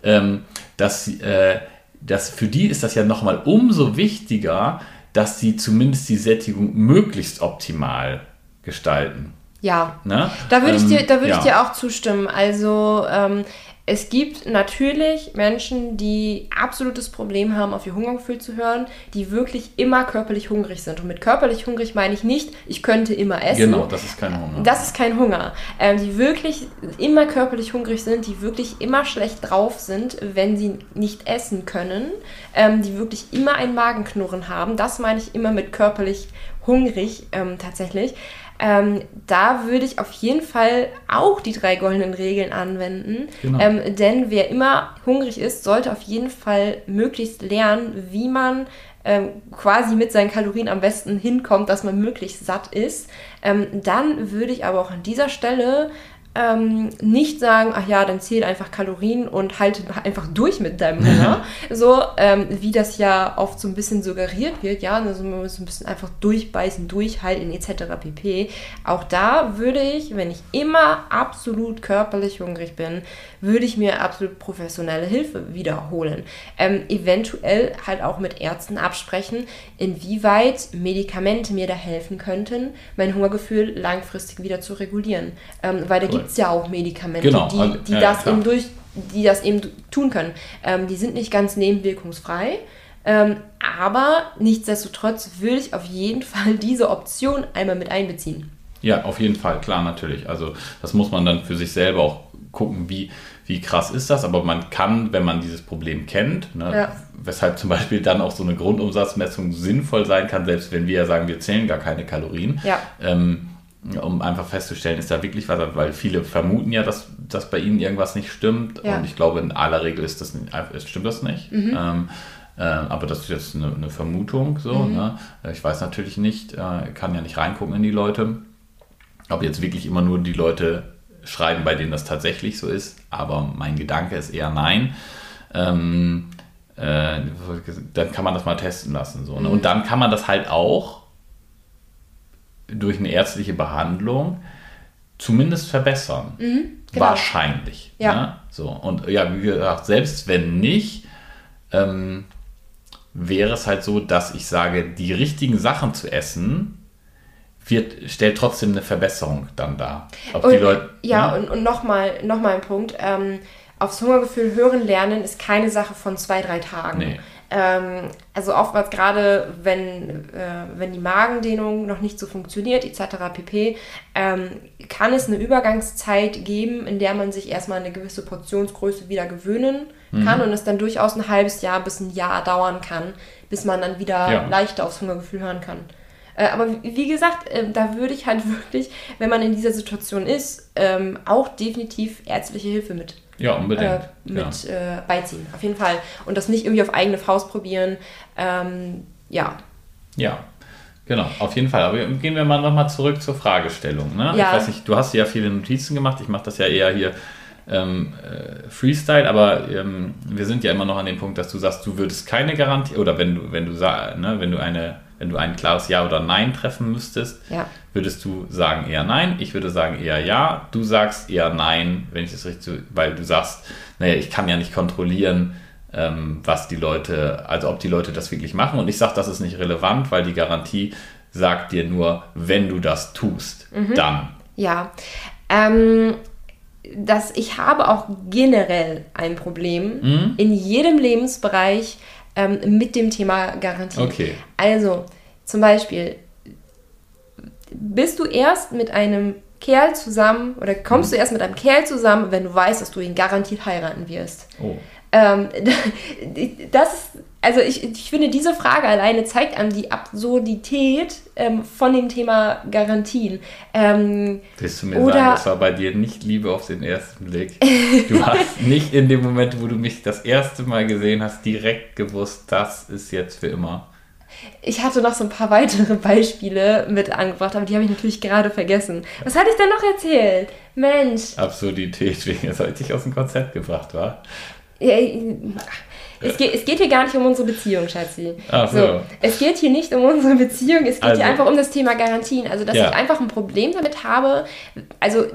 Ähm, dass, äh, dass für die ist das ja nochmal umso wichtiger, dass sie zumindest die Sättigung möglichst optimal gestalten. Ja, ne? da würde ich, ähm, dir, würd ja. ich dir auch zustimmen. Also ähm, es gibt natürlich Menschen, die absolutes Problem haben, auf ihr Hungergefühl zu hören, die wirklich immer körperlich hungrig sind. Und mit körperlich hungrig meine ich nicht, ich könnte immer essen. Genau, das ist kein Hunger. Das ist kein Hunger. Ähm, die wirklich immer körperlich hungrig sind, die wirklich immer schlecht drauf sind, wenn sie nicht essen können, ähm, die wirklich immer ein Magenknurren haben. Das meine ich immer mit körperlich hungrig ähm, tatsächlich. Ähm, da würde ich auf jeden Fall auch die drei goldenen Regeln anwenden. Genau. Ähm, denn wer immer hungrig ist, sollte auf jeden Fall möglichst lernen, wie man ähm, quasi mit seinen Kalorien am besten hinkommt, dass man möglichst satt ist. Ähm, dann würde ich aber auch an dieser Stelle ähm, nicht sagen, ach ja, dann zähl einfach Kalorien und halte einfach durch mit deinem Hunger. (laughs) so ähm, wie das ja oft so ein bisschen suggeriert wird, ja, also man muss ein bisschen einfach durchbeißen, durchhalten etc. pp. Auch da würde ich, wenn ich immer absolut körperlich hungrig bin, würde ich mir absolut professionelle Hilfe wiederholen. Ähm, eventuell halt auch mit Ärzten absprechen, inwieweit Medikamente mir da helfen könnten, mein Hungergefühl langfristig wieder zu regulieren. Ähm, weil da cool. gibt es ja auch Medikamente, genau. die, also, die ja, das eben durch die das eben tun können. Ähm, die sind nicht ganz nebenwirkungsfrei, ähm, aber nichtsdestotrotz würde ich auf jeden Fall diese Option einmal mit einbeziehen. Ja, auf jeden Fall, klar, natürlich. Also das muss man dann für sich selber auch gucken, wie, wie krass ist das, aber man kann, wenn man dieses Problem kennt, ne, ja. weshalb zum Beispiel dann auch so eine Grundumsatzmessung sinnvoll sein kann, selbst wenn wir ja sagen, wir zählen gar keine Kalorien, ja. ähm, um einfach festzustellen, ist da wirklich was, weil viele vermuten ja, dass, dass bei ihnen irgendwas nicht stimmt ja. und ich glaube, in aller Regel ist das nicht, stimmt das nicht. Mhm. Ähm, äh, aber das ist jetzt eine, eine Vermutung so. Mhm. Ne? Ich weiß natürlich nicht, äh, kann ja nicht reingucken in die Leute, ob jetzt wirklich immer nur die Leute schreiben, bei denen das tatsächlich so ist, aber mein Gedanke ist eher nein. Ähm, äh, dann kann man das mal testen lassen. So, ne? Und dann kann man das halt auch durch eine ärztliche Behandlung zumindest verbessern. Mhm, genau. Wahrscheinlich. Ja. Ne? So, und ja, wie gesagt, selbst wenn nicht, ähm, wäre es halt so, dass ich sage, die richtigen Sachen zu essen, wird, stellt trotzdem eine Verbesserung dann dar. und, Leute, ja, ne? und, und nochmal noch mal ein Punkt. Ähm, aufs Hungergefühl hören lernen ist keine Sache von zwei, drei Tagen. Nee. Ähm, also oftmals gerade, wenn, äh, wenn die Magendehnung noch nicht so funktioniert, etc. pp., ähm, kann es eine Übergangszeit geben, in der man sich erstmal eine gewisse Portionsgröße wieder gewöhnen kann mhm. und es dann durchaus ein halbes Jahr bis ein Jahr dauern kann, bis man dann wieder ja. leichter aufs Hungergefühl hören kann. Äh, aber wie gesagt, äh, da würde ich halt (laughs) wirklich, wenn man in dieser Situation ist, ähm, auch definitiv ärztliche Hilfe mit. Ja, unbedingt. Äh, mit ja. Äh, beiziehen, auf jeden Fall. Und das nicht irgendwie auf eigene Faust probieren. Ähm, ja. Ja, Genau, auf jeden Fall. Aber gehen wir mal nochmal zurück zur Fragestellung. Ne? Ja. Ich weiß nicht, du hast ja viele Notizen gemacht. Ich mache das ja eher hier ähm, äh, Freestyle, aber ähm, wir sind ja immer noch an dem Punkt, dass du sagst, du würdest keine Garantie, oder wenn du, wenn du, ne, wenn du eine wenn du ein klares Ja oder Nein treffen müsstest, Ja. würdest du sagen eher Nein. Ich würde sagen eher Ja. Du sagst eher Nein, wenn ich das richtig, weil du sagst, naja, ich kann ja nicht kontrollieren, ähm, was die Leute, also ob die Leute das wirklich machen. Und ich sage, das ist nicht relevant, weil die Garantie sagt dir nur, wenn du das tust, dann. Ja. Ähm, dass ich habe auch generell ein Problem Mhm. in jedem Lebensbereich ähm, mit dem Thema Garantie. Okay. Also zum Beispiel, bist du erst mit einem Kerl zusammen oder kommst du erst mit einem Kerl zusammen, wenn du weißt, dass du ihn garantiert heiraten wirst? Oh. Ähm, (laughs) das ist, also ich, ich finde, diese Frage alleine zeigt an die Absurdität ähm, von dem Thema Garantien. Ähm, Willst du mir Oder- sagen, das war bei dir nicht Liebe auf den ersten Blick? Du hast (laughs) nicht in dem Moment, wo du mich das erste Mal gesehen hast, direkt gewusst, das ist jetzt für immer. ich hatte noch so ein paar weitere Beispiele mit angebracht, aber die habe ich natürlich gerade vergessen. Was hatte ich denn noch erzählt? Mensch, Absurdität, (laughs) wegen heute nicht aus dem Konzept gebracht war. ja, es, geht, es geht hier gar nicht um unsere Beziehung, Schatzi. Ach so. es geht hier nicht um unsere Beziehung, es geht Also- hier einfach um das Thema Garantien. Also, dass Ja. ich einfach ein Problem damit habe, also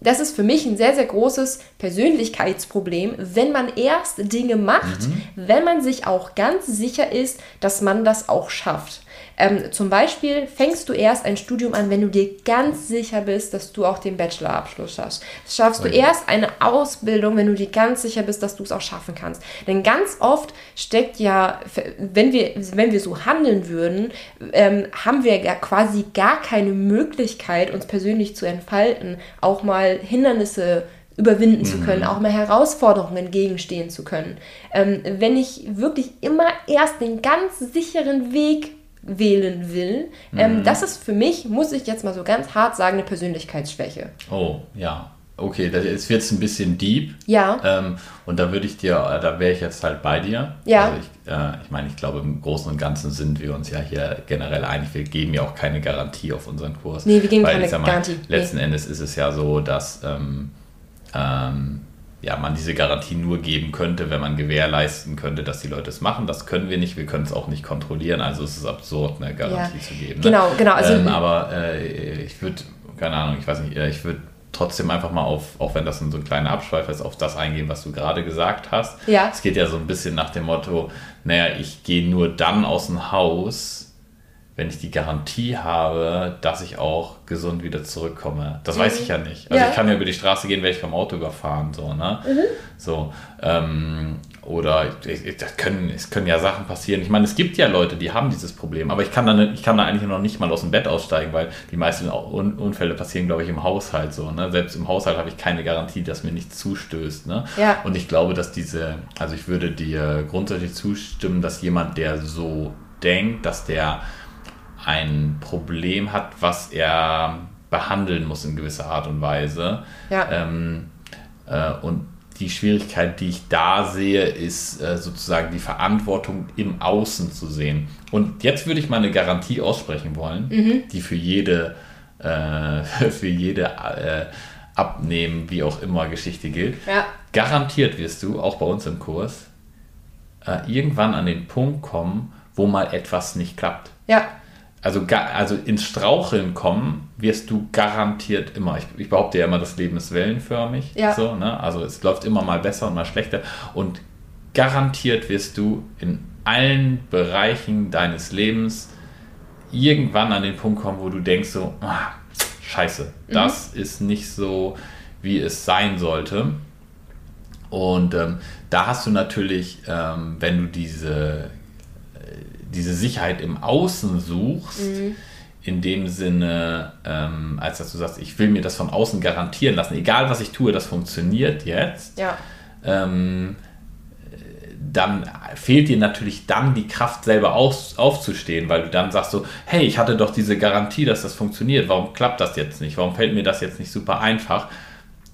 das ist für mich ein sehr, sehr großes Persönlichkeitsproblem, wenn man erst Dinge macht, Mhm. wenn man sich auch ganz sicher ist, dass man das auch schafft. Ähm, zum Beispiel fängst du erst ein Studium an, wenn du dir ganz sicher bist, dass du auch den Bachelorabschluss schaffst. Schaffst du Okay. erst eine Ausbildung, wenn du dir ganz sicher bist, dass du es auch schaffen kannst. Denn ganz oft steckt ja, wenn wir, wenn wir so handeln würden, ähm, haben wir ja quasi gar keine Möglichkeit, uns persönlich zu entfalten, auch mal Hindernisse überwinden zu können, auch mal Herausforderungen entgegenstehen zu können. Ähm, wenn ich wirklich immer erst den ganz sicheren Weg wählen will, ähm, das ist für mich, muss ich jetzt mal so ganz hart sagen, eine Persönlichkeitsschwäche. Oh, ja. Okay, das ist jetzt ein bisschen deep. Ja. Ähm, und da würde ich dir, äh, da wäre ich jetzt halt bei dir. Ja. Also ich, äh, ich meine, ich glaube, im Großen und Ganzen sind wir uns ja hier generell einig. Wir geben ja auch keine Garantie auf unseren Kurs. Nee, wir geben Weil, keine mal, Garantie. Nee. Letzten Endes ist es ja so, dass ähm, ähm, ja, man diese Garantie nur geben könnte, wenn man gewährleisten könnte, dass die Leute es machen. Das können wir nicht, wir können es auch nicht kontrollieren. Also es ist absurd, eine Garantie Ja. zu geben. Ne? Genau, genau, also- ähm, aber äh, ich würde, keine Ahnung, ich weiß nicht, äh, ich würde trotzdem einfach mal auf, auch wenn das so ein kleiner Abschweif ist, auf das eingehen, was du gerade gesagt hast. Ja. Es geht ja so ein bisschen nach dem Motto, naja, ich gehe nur dann aus dem Haus, wenn ich die Garantie habe, dass ich auch gesund wieder zurückkomme. Das weiß ich ja nicht. Also Ja. ich kann ja über die Straße gehen, werde ich vom Auto überfahren, so, ne? So, ähm, oder ich, ich, das können, es können ja Sachen passieren. Ich meine, es gibt ja Leute, die haben dieses Problem, aber ich kann dann, ich kann da eigentlich noch nicht mal aus dem Bett aussteigen, weil die meisten Un Unfälle passieren, glaube ich, im Haushalt so. Ne? Selbst im Haushalt habe ich keine Garantie, dass mir nichts zustößt. Ne? Ja. Und ich glaube, dass diese, also ich würde dir grundsätzlich zustimmen, dass jemand, der so denkt, dass der ein Problem hat, was er behandeln muss in gewisser Art und Weise. Ja. Ähm, äh, und die Schwierigkeit, die ich da sehe, ist äh, sozusagen die Verantwortung im Außen zu sehen. Und jetzt würde ich mal eine Garantie aussprechen wollen, die für jede, äh, (laughs) für jede äh, Abnehmen, wie auch immer, Geschichte gilt. Ja. Garantiert wirst du, auch bei uns im Kurs, äh, irgendwann an den Punkt kommen, wo mal etwas nicht klappt. Ja. Also, also ins Straucheln kommen wirst du garantiert immer. Ich, ich behaupte ja immer, das Leben ist wellenförmig. Ja. So, ne? Also es läuft immer mal besser und mal schlechter. Und garantiert wirst du in allen Bereichen deines Lebens irgendwann an den Punkt kommen, wo du denkst so, ah, scheiße, das ist nicht so, wie es sein sollte. Und ähm, da hast du natürlich, ähm, wenn du diese, äh, diese Sicherheit im Außen suchst, in dem Sinne, ähm, als dass du sagst, ich will mir das von außen garantieren lassen, egal was ich tue, das funktioniert jetzt, Ja. ähm, dann fehlt dir natürlich dann die Kraft, selber auf, aufzustehen, weil du dann sagst so, hey, ich hatte doch diese Garantie, dass das funktioniert, warum klappt das jetzt nicht? Warum fällt mir das jetzt nicht super einfach?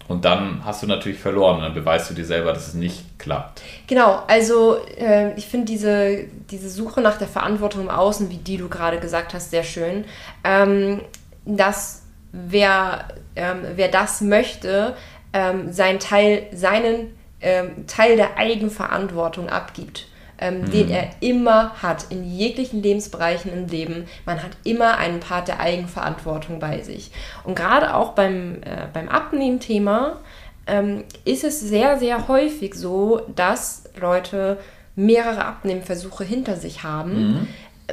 Und dann hast du natürlich verloren dann beweist du dir selber, dass es nicht klappt. Genau, also äh, ich finde diese, diese Suche nach der Verantwortung im Außen, wie die du gerade gesagt hast, sehr schön. Ähm, dass wer, ähm, wer das möchte, ähm, seinen Teil, seinen ähm, Teil der Eigenverantwortung abgibt. Ähm, mhm. den er immer hat, in jeglichen Lebensbereichen im Leben. Man hat immer einen Part der Eigenverantwortung bei sich. Und gerade auch beim, äh, beim Abnehmen-Thema ähm, ist es sehr, sehr häufig so, dass Leute mehrere Abnehmversuche hinter sich haben. Mhm.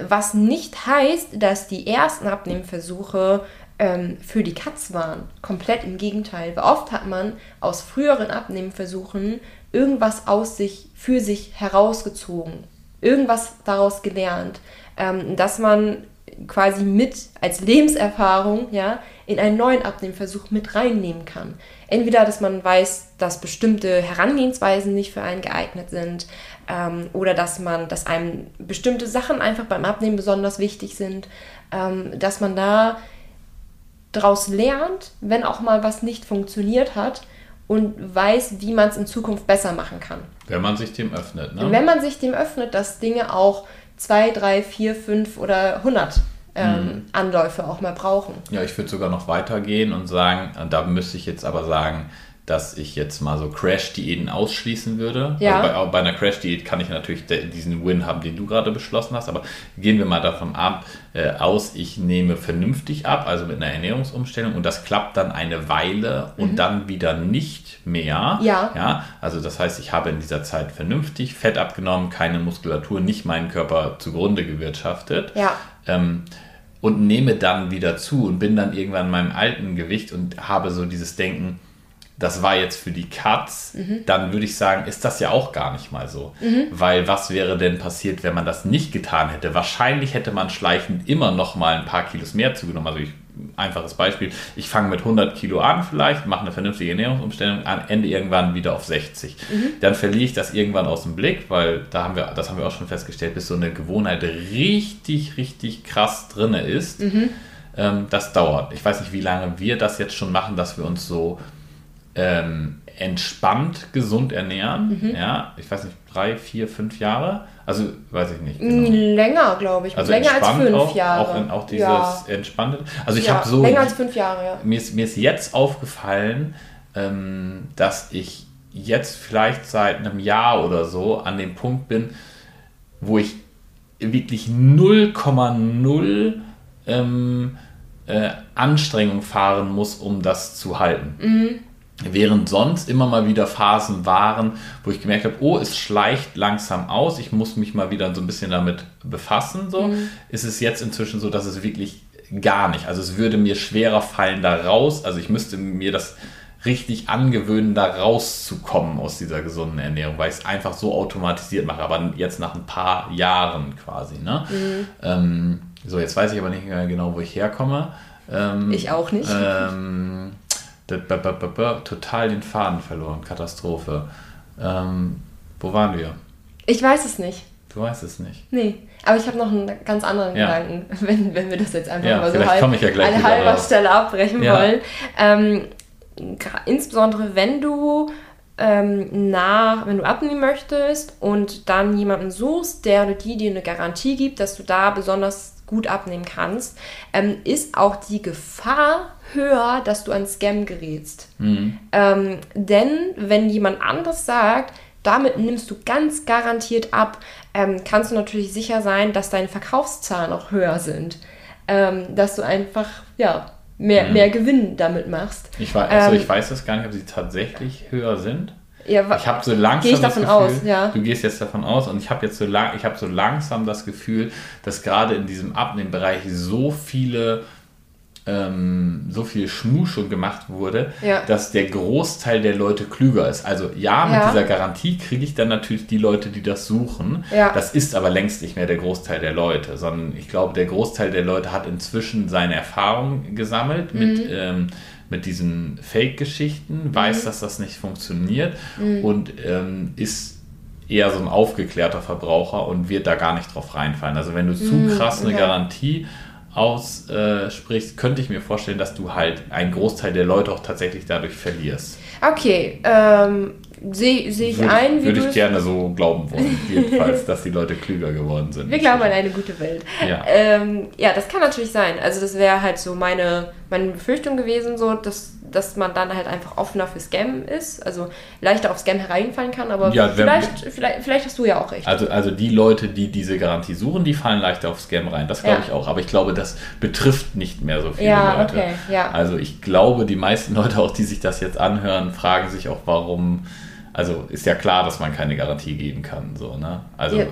Was nicht heißt, dass die ersten Abnehmversuche ähm, für die Katz waren. Komplett im Gegenteil. Weil oft hat man aus früheren Abnehmversuchen irgendwas aus sich, für sich herausgezogen. Irgendwas daraus gelernt. Ähm, dass man quasi mit als Lebenserfahrung ja, in einen neuen Abnehmversuch mit reinnehmen kann. Entweder, dass man weiß, dass bestimmte Herangehensweisen nicht für einen geeignet sind ähm, oder dass man, dass einem bestimmte Sachen einfach beim Abnehmen besonders wichtig sind, ähm, dass man da daraus lernt, wenn auch mal was nicht funktioniert hat und weiß, wie man es in Zukunft besser machen kann. Wenn man sich dem öffnet, ne? Wenn man sich dem öffnet, dass Dinge auch zwei, drei, vier, fünf oder hundert ähm, mhm. Anläufe auch mal brauchen. Ja, ich würde sogar noch weitergehen und sagen, da müsste ich jetzt aber sagen, dass ich jetzt mal so Crash-Diäten ausschließen würde. Ja. Also bei, bei, einer Crash-Diät kann ich natürlich diesen Win haben, den du gerade beschlossen hast, aber gehen wir mal davon ab, äh, aus, ich nehme vernünftig ab, also mit einer Ernährungsumstellung und das klappt dann eine Weile und mhm. dann wieder nicht mehr. Ja. ja. Also das heißt, ich habe in dieser Zeit vernünftig Fett abgenommen, keine Muskulatur, nicht meinen Körper zugrunde gewirtschaftet. Ja. Ähm, und nehme dann wieder zu und bin dann irgendwann in meinem alten Gewicht und habe so dieses Denken, das war jetzt für die Katz, mhm. dann würde ich sagen, ist das ja auch gar nicht mal so. Mhm. Weil was wäre denn passiert, wenn man das nicht getan hätte? Wahrscheinlich hätte man schleichend immer noch mal ein paar Kilos mehr zugenommen. Also ich, einfaches Beispiel, ich fange mit 100 Kilo an vielleicht, mache eine vernünftige Ernährungsumstellung, am Ende irgendwann wieder auf 60. Mhm. Dann verliere ich das irgendwann aus dem Blick, weil da haben wir, das haben wir auch schon festgestellt, bis so eine Gewohnheit richtig, richtig krass drin ist. Mhm. Ähm, das dauert. Ich weiß nicht, wie lange wir das jetzt schon machen, dass wir uns so ähm, entspannt gesund ernähren. Mhm. Ja, ich weiß nicht, drei, vier, fünf Jahre. Also weiß ich nicht. Genau. Länger, glaube ich. Also länger als fünf auch, Jahre. Auch, in, auch dieses ja. entspannte. Also ich ja, habe so. Länger als fünf Jahre, ja. Mir ist, mir ist jetzt aufgefallen, ähm, dass ich jetzt vielleicht seit einem Jahr oder so an dem Punkt bin, wo ich wirklich 0,0 ähm, äh, Anstrengung fahren muss, um das zu halten. Mhm. Während sonst immer mal wieder Phasen waren, wo ich gemerkt habe, oh, es schleicht langsam aus, ich muss mich mal wieder so ein bisschen damit befassen, so, mhm. ist es jetzt inzwischen so, dass es wirklich gar nicht, also es würde mir schwerer fallen, da raus, also ich müsste mir das richtig angewöhnen, da rauszukommen aus dieser gesunden Ernährung, weil ich es einfach so automatisiert mache, aber jetzt nach ein paar Jahren quasi. Ne? Mhm. Ähm, so, jetzt weiß ich aber nicht mehr genau, wo ich herkomme. Ähm, ich auch nicht. Ähm, total den Faden verloren. Katastrophe. Ähm, wo waren wir? Ich weiß es nicht. Du weißt es nicht. Nee, aber ich habe noch einen ganz anderen ja. Gedanken, (laughs) wenn, wenn wir das jetzt einfach ja, mal so halb, ja eine halbe Stelle abbrechen ja. wollen. Ähm, insbesondere wenn du ähm, nach, wenn du abnehmen möchtest und dann jemanden suchst, der oder die dir eine Garantie gibt, dass du da besonders gut abnehmen kannst, ähm, ist auch die Gefahr höher, dass du an Scam gerätst. Mhm. Ähm, denn wenn jemand anderes sagt, damit nimmst du ganz garantiert ab, ähm, kannst du natürlich sicher sein, dass deine Verkaufszahlen auch höher sind. Ähm, dass du einfach, ja, mehr, mhm. mehr Gewinn damit machst. Ich weiß, also ich weiß das gar nicht, ob sie tatsächlich höher sind. Ja, ich habe so langsam ich davon das Gefühl, aus, ja. du gehst jetzt davon aus und ich habe jetzt so lang, ich habe so langsam das Gefühl, dass gerade in diesem Abnehmbereich so viele ähm, so viel Schmuh schon gemacht wurde, ja. dass der Großteil der Leute klüger ist. Also ja, mit ja. dieser Garantie kriege ich dann natürlich die Leute, die das suchen. Ja. Das ist aber längst nicht mehr der Großteil der Leute, sondern ich glaube, der Großteil der Leute hat inzwischen seine Erfahrung gesammelt mit mhm. ähm, mit diesen Fake-Geschichten, mhm. weiß, dass das nicht funktioniert mhm. und ähm, ist eher so ein aufgeklärter Verbraucher und wird da gar nicht drauf reinfallen. Also wenn du zu mhm, krass eine. Garantie aussprichst, könnte ich mir vorstellen, dass du halt einen Großteil der Leute auch tatsächlich dadurch verlierst. Okay, ähm, sehe seh ich würde, ein. Wie würde ich gerne so glauben wollen, (laughs) jedenfalls, dass die Leute klüger geworden sind. Wir glauben an eine gute Welt. Ja, ähm, ja das kann natürlich sein. Also das wäre halt so meine, meine Befürchtung gewesen, so dass dass man dann halt einfach offener für Scam ist, also leichter auf Scam hereinfallen kann, aber Ja, vielleicht, vielleicht, vielleicht hast du ja auch recht. Also, also die Leute, die diese Garantie suchen, die fallen leichter auf Scam rein. Das glaube Ja. ich auch. Aber ich glaube, das betrifft nicht mehr so viele Ja, Leute. okay, ja. Also ich glaube, die meisten (laughs) Leute, auch die sich das jetzt anhören, fragen sich auch, warum. Also ist ja klar, dass man keine Garantie geben kann. So, ne? Also Ja.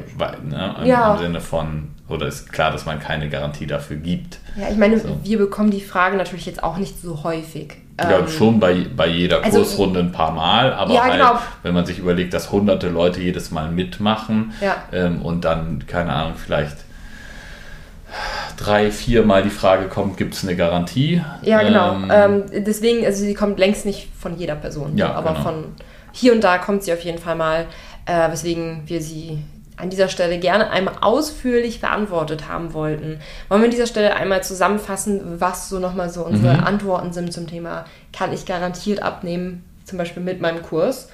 ne? Im, Ja. im Sinne von, oder ist klar, dass man keine Garantie dafür gibt. Ja, ich meine, So. wir bekommen die Frage natürlich jetzt auch nicht so häufig. Ja, Ähm, schon bei, bei jeder also- Kursrunde ein paar Mal, aber Ja, halt, genau. wenn man sich überlegt, dass hunderte Leute jedes Mal mitmachen Ja. ähm, und dann, keine Ahnung, vielleicht drei, vier Mal die Frage kommt, gibt es eine Garantie? Ja, genau. Ähm, Ähm, deswegen, also sie kommt längst nicht von jeder Person, Ja, aber genau. von hier und da kommt sie auf jeden Fall mal, äh, weswegen wir sie an dieser Stelle gerne einmal ausführlich beantwortet haben wollten. Wollen wir an dieser Stelle einmal zusammenfassen, was so nochmal so unsere Mhm. Antworten sind zum Thema, kann ich garantiert abnehmen, zum Beispiel mit meinem Kurs.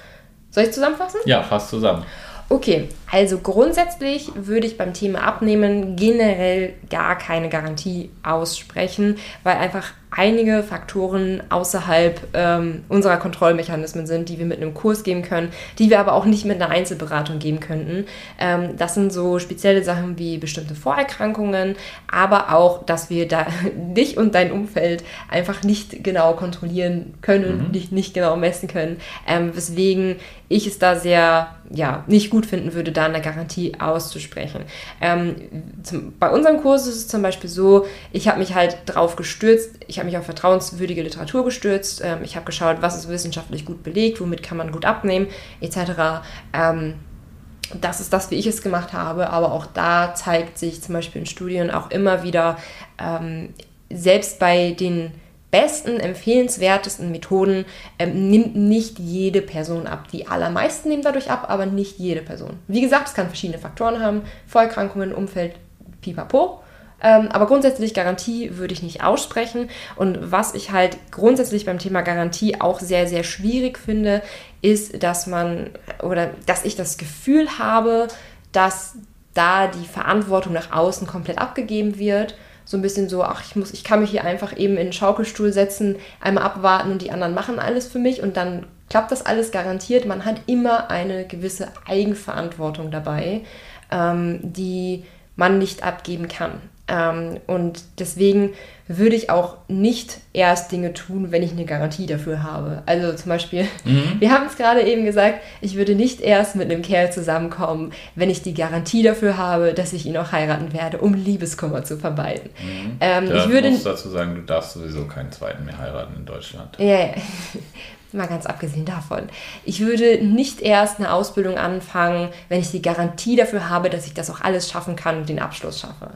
Soll ich zusammenfassen? ja, fast zusammen. Okay, also grundsätzlich würde ich beim Thema Abnehmen generell gar keine Garantie aussprechen, weil einfach einige Faktoren außerhalb ähm, unserer Kontrollmechanismen sind, die wir mit einem Kurs geben können, die wir aber auch nicht mit einer Einzelberatung geben könnten. Ähm, das sind so spezielle Sachen wie bestimmte Vorerkrankungen, aber auch, dass wir da (laughs) dich und dein Umfeld einfach nicht genau kontrollieren können, nicht, nicht genau messen können, ähm, weswegen ich es da sehr ja, nicht gut finden würde, da eine Garantie auszusprechen. Ähm, zum, bei unserem Kurs ist es zum Beispiel so, ich habe mich halt drauf gestürzt, ich habe mich auf vertrauenswürdige Literatur gestürzt, ähm, ich habe geschaut, was ist wissenschaftlich gut belegt, womit kann man gut abnehmen, etc. Ähm, das ist das, wie ich es gemacht habe, aber auch da zeigt sich zum Beispiel in Studien auch immer wieder, ähm, selbst bei den besten, empfehlenswertesten Methoden ähm, nimmt nicht jede Person ab. Die allermeisten nehmen dadurch ab, aber nicht jede Person. Wie gesagt, es kann verschiedene Faktoren haben, Vorerkrankungen, Umfeld, pipapo. Ähm, aber grundsätzlich Garantie würde ich nicht aussprechen. Und was ich halt grundsätzlich beim Thema Garantie auch sehr, sehr schwierig finde, ist, dass man oder dass ich das Gefühl habe, dass da die Verantwortung nach außen komplett abgegeben wird. So ein bisschen so, ach, ich muss, ich kann mich hier einfach eben in den Schaukelstuhl setzen, einmal abwarten und die anderen machen alles für mich und dann klappt das alles garantiert. Man hat immer eine gewisse Eigenverantwortung dabei, ähm, die man nicht abgeben kann. Ähm, und deswegen würde ich auch nicht erst Dinge tun, wenn ich eine Garantie dafür habe. Also zum Beispiel, (laughs) wir haben es gerade eben gesagt, ich würde nicht erst mit einem Kerl zusammenkommen, wenn ich die Garantie dafür habe, dass ich ihn auch heiraten werde, um Liebeskummer zu vermeiden. Ähm, Da ich würde dazu sagen, du darfst sowieso keinen zweiten mehr heiraten in Deutschland. ja, ja. Mal ganz abgesehen davon. Ich würde nicht erst eine Ausbildung anfangen, wenn ich die Garantie dafür habe, dass ich das auch alles schaffen kann und den Abschluss schaffe.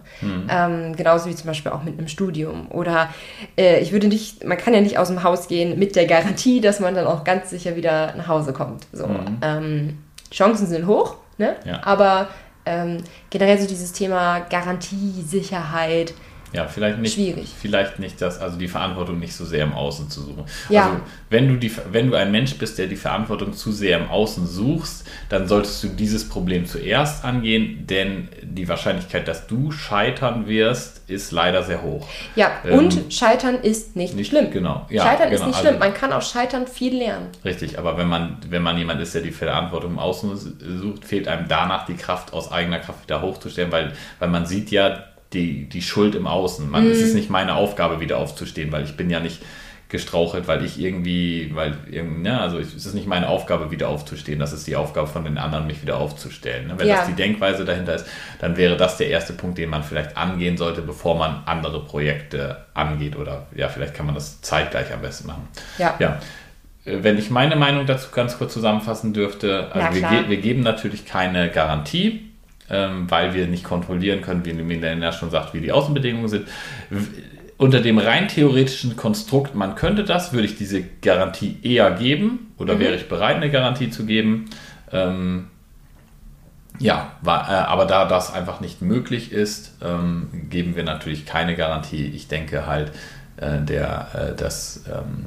Ähm, genauso wie zum Beispiel auch mit einem Studium. Oder äh, ich würde nicht, man kann ja nicht aus dem Haus gehen mit der Garantie, dass man dann auch ganz sicher wieder nach Hause kommt. So, ähm, Chancen sind hoch, ne? Ja. aber ähm, generell so dieses Thema Garantie, Sicherheit, Ja, vielleicht nicht, Schwierig. vielleicht nicht das, also die Verantwortung nicht so sehr im Außen zu suchen. Ja. Also wenn du, die, wenn du ein Mensch bist, der die Verantwortung zu sehr im Außen suchst, dann solltest du dieses Problem zuerst angehen, denn die Wahrscheinlichkeit, dass du scheitern wirst, ist leider sehr hoch. Ja, Ähm, und Scheitern ist nicht, nicht- schlimm. genau. Ja, Scheitern ist genau. nicht Also- schlimm. Man kann aus Scheitern viel lernen. Richtig, aber wenn man, wenn man jemand ist, der die Verantwortung im Außen sucht, fehlt einem danach die Kraft, aus eigener Kraft wieder hochzustellen, weil, weil man sieht ja die, die Schuld im Außen. Man, Es Mhm. ist nicht meine Aufgabe, wieder aufzustehen, weil ich bin ja nicht gestrauchelt, weil ich irgendwie, weil irgendwie, ne, also es ist nicht meine Aufgabe, wieder aufzustehen. Das ist die Aufgabe von den anderen, mich wieder aufzustellen. ne? Wenn Ja. das die Denkweise dahinter ist, dann wäre das der erste Punkt, den man vielleicht angehen sollte, bevor man andere Projekte angeht. Oder ja, vielleicht kann man das zeitgleich am besten machen. Ja. Ja. Äh, Wenn ich meine Meinung dazu ganz kurz zusammenfassen dürfte, also wir, ge wir geben natürlich keine Garantie, ähm, weil wir nicht kontrollieren können, wie Milena schon sagt, wie die Außenbedingungen sind. Unter dem rein theoretischen Konstrukt, man könnte das, würde ich diese Garantie eher geben oder wäre ich bereit, eine Garantie zu geben. Ähm, ja, war, äh, aber da das einfach nicht möglich ist, ähm, geben wir natürlich keine Garantie. Ich denke halt, äh, der, äh, das, ähm,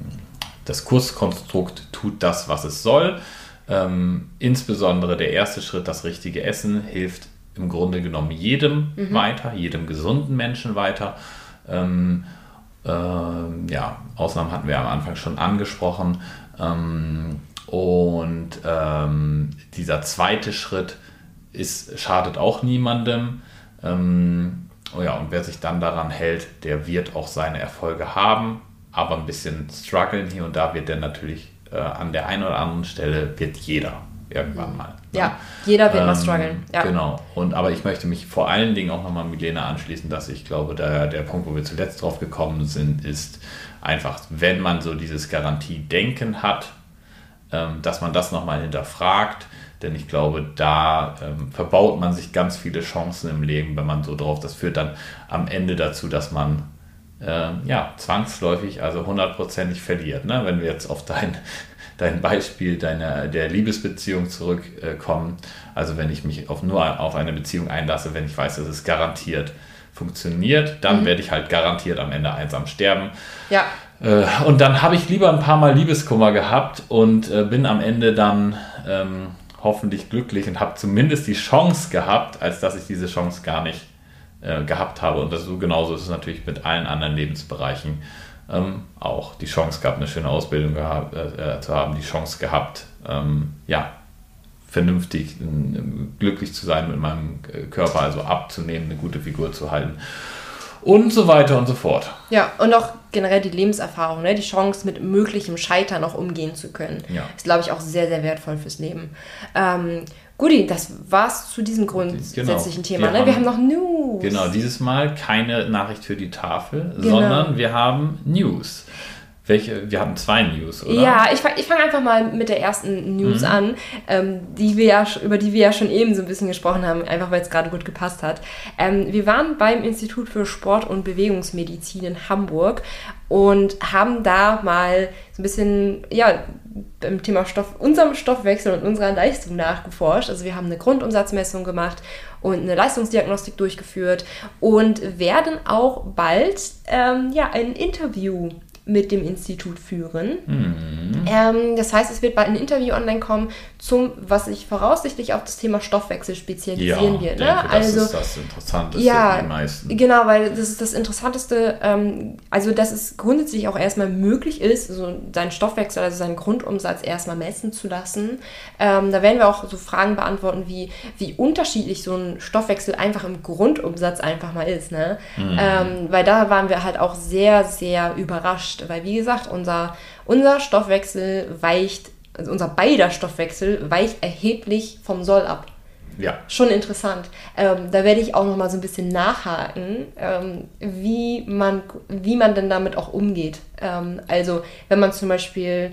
das Kurskonstrukt tut das, was es soll. Ähm, insbesondere der erste Schritt, das richtige Essen, hilft im Grunde genommen jedem weiter, jedem gesunden Menschen weiter. Ähm, Ähm, ja, Ausnahmen hatten wir am Anfang schon angesprochen. Ähm, und ähm, dieser zweite Schritt ist, schadet auch niemandem. Ähm, oh ja, und wer sich dann daran hält, der wird auch seine Erfolge haben, aber ein bisschen strugglen hier und da wird der natürlich äh, an der einen oder anderen Stelle wird jeder irgendwann mal. Ne? Ja, jeder wird ähm, mal strugglen. Ja. Genau. Und aber ich möchte mich vor allen Dingen auch nochmal mit Lena anschließen, dass ich glaube, der, der Punkt, wo wir zuletzt drauf gekommen sind, ist einfach, wenn man so dieses Garantiedenken hat, ähm, dass man das nochmal hinterfragt. Denn ich glaube, da ähm, verbaut man sich ganz viele Chancen im Leben, wenn man so drauf. Das führt dann am Ende dazu, dass man äh, ja zwangsläufig, also hundertprozentig verliert. Ne? Wenn wir jetzt auf dein dein Beispiel deiner, der Liebesbeziehung zurückkommen. Also wenn ich mich auf, nur auf eine Beziehung einlasse, wenn ich weiß, dass es garantiert funktioniert, dann mhm. werde ich halt garantiert am Ende einsam sterben. Ja. Äh, und dann habe ich lieber ein paar Mal Liebeskummer gehabt und äh, bin am Ende dann ähm, hoffentlich glücklich und habe zumindest die Chance gehabt, als dass ich diese Chance gar nicht äh, gehabt habe. Und das so genauso ist es natürlich mit allen anderen Lebensbereichen ähm, auch die Chance gehabt, eine schöne Ausbildung gehabt, äh, zu haben, die Chance gehabt, ähm, ja, vernünftig, äh, glücklich zu sein mit meinem äh, Körper, also abzunehmen, eine gute Figur zu halten und so weiter und so fort. Ja, und auch generell die Lebenserfahrung, ne? die Chance, mit möglichem Scheitern auch umgehen zu können, ja. ist, glaube ich, auch sehr, sehr wertvoll fürs Leben. Ähm, Guti, das war's zu diesem grundsätzlichen genau. Thema. Wir, ne? haben, wir haben noch News. Genau, dieses Mal keine Nachricht für die Tafel, genau. sondern wir haben News. Welche, wir haben zwei News, oder? Ja, ich fange ich fang einfach mal mit der ersten News mhm. an, ähm, die wir ja, über die wir ja schon eben so ein bisschen gesprochen haben, einfach weil es gerade gut gepasst hat. Ähm, wir waren beim Institut für Sport- und Bewegungsmedizin in Hamburg und haben da mal so ein bisschen, ja, beim Thema Stoff, unserem Stoffwechsel und unserer Leistung nachgeforscht. Also wir haben eine Grundumsatzmessung gemacht und eine Leistungsdiagnostik durchgeführt und werden auch bald ähm, ja, ein Interview mit dem Institut führen. Mhm. Ähm, das heißt, es wird bald ein Interview online kommen, zum, was sich voraussichtlich auf das Thema Stoffwechsel spezialisieren ja, wird. Ne? Denke, also, das ist das Interessanteste ja, für die meisten. Genau, weil das ist das Interessanteste, ähm, also dass es grundsätzlich auch erstmal möglich ist, so seinen Stoffwechsel, also seinen Grundumsatz erstmal messen zu lassen. Ähm, da werden wir auch so Fragen beantworten, wie, wie unterschiedlich so ein Stoffwechsel einfach im Grundumsatz einfach mal ist. Ne? Mhm. Ähm, weil da waren wir halt auch sehr, sehr überrascht überrascht, weil wie gesagt, unser, unser Stoffwechsel weicht, also unser beider Stoffwechsel weicht erheblich vom Soll ab. Ja. Schon interessant. Ähm, da werde ich auch noch mal so ein bisschen nachhaken, ähm, wie, man, wie man denn damit auch umgeht. Ähm, also wenn man zum Beispiel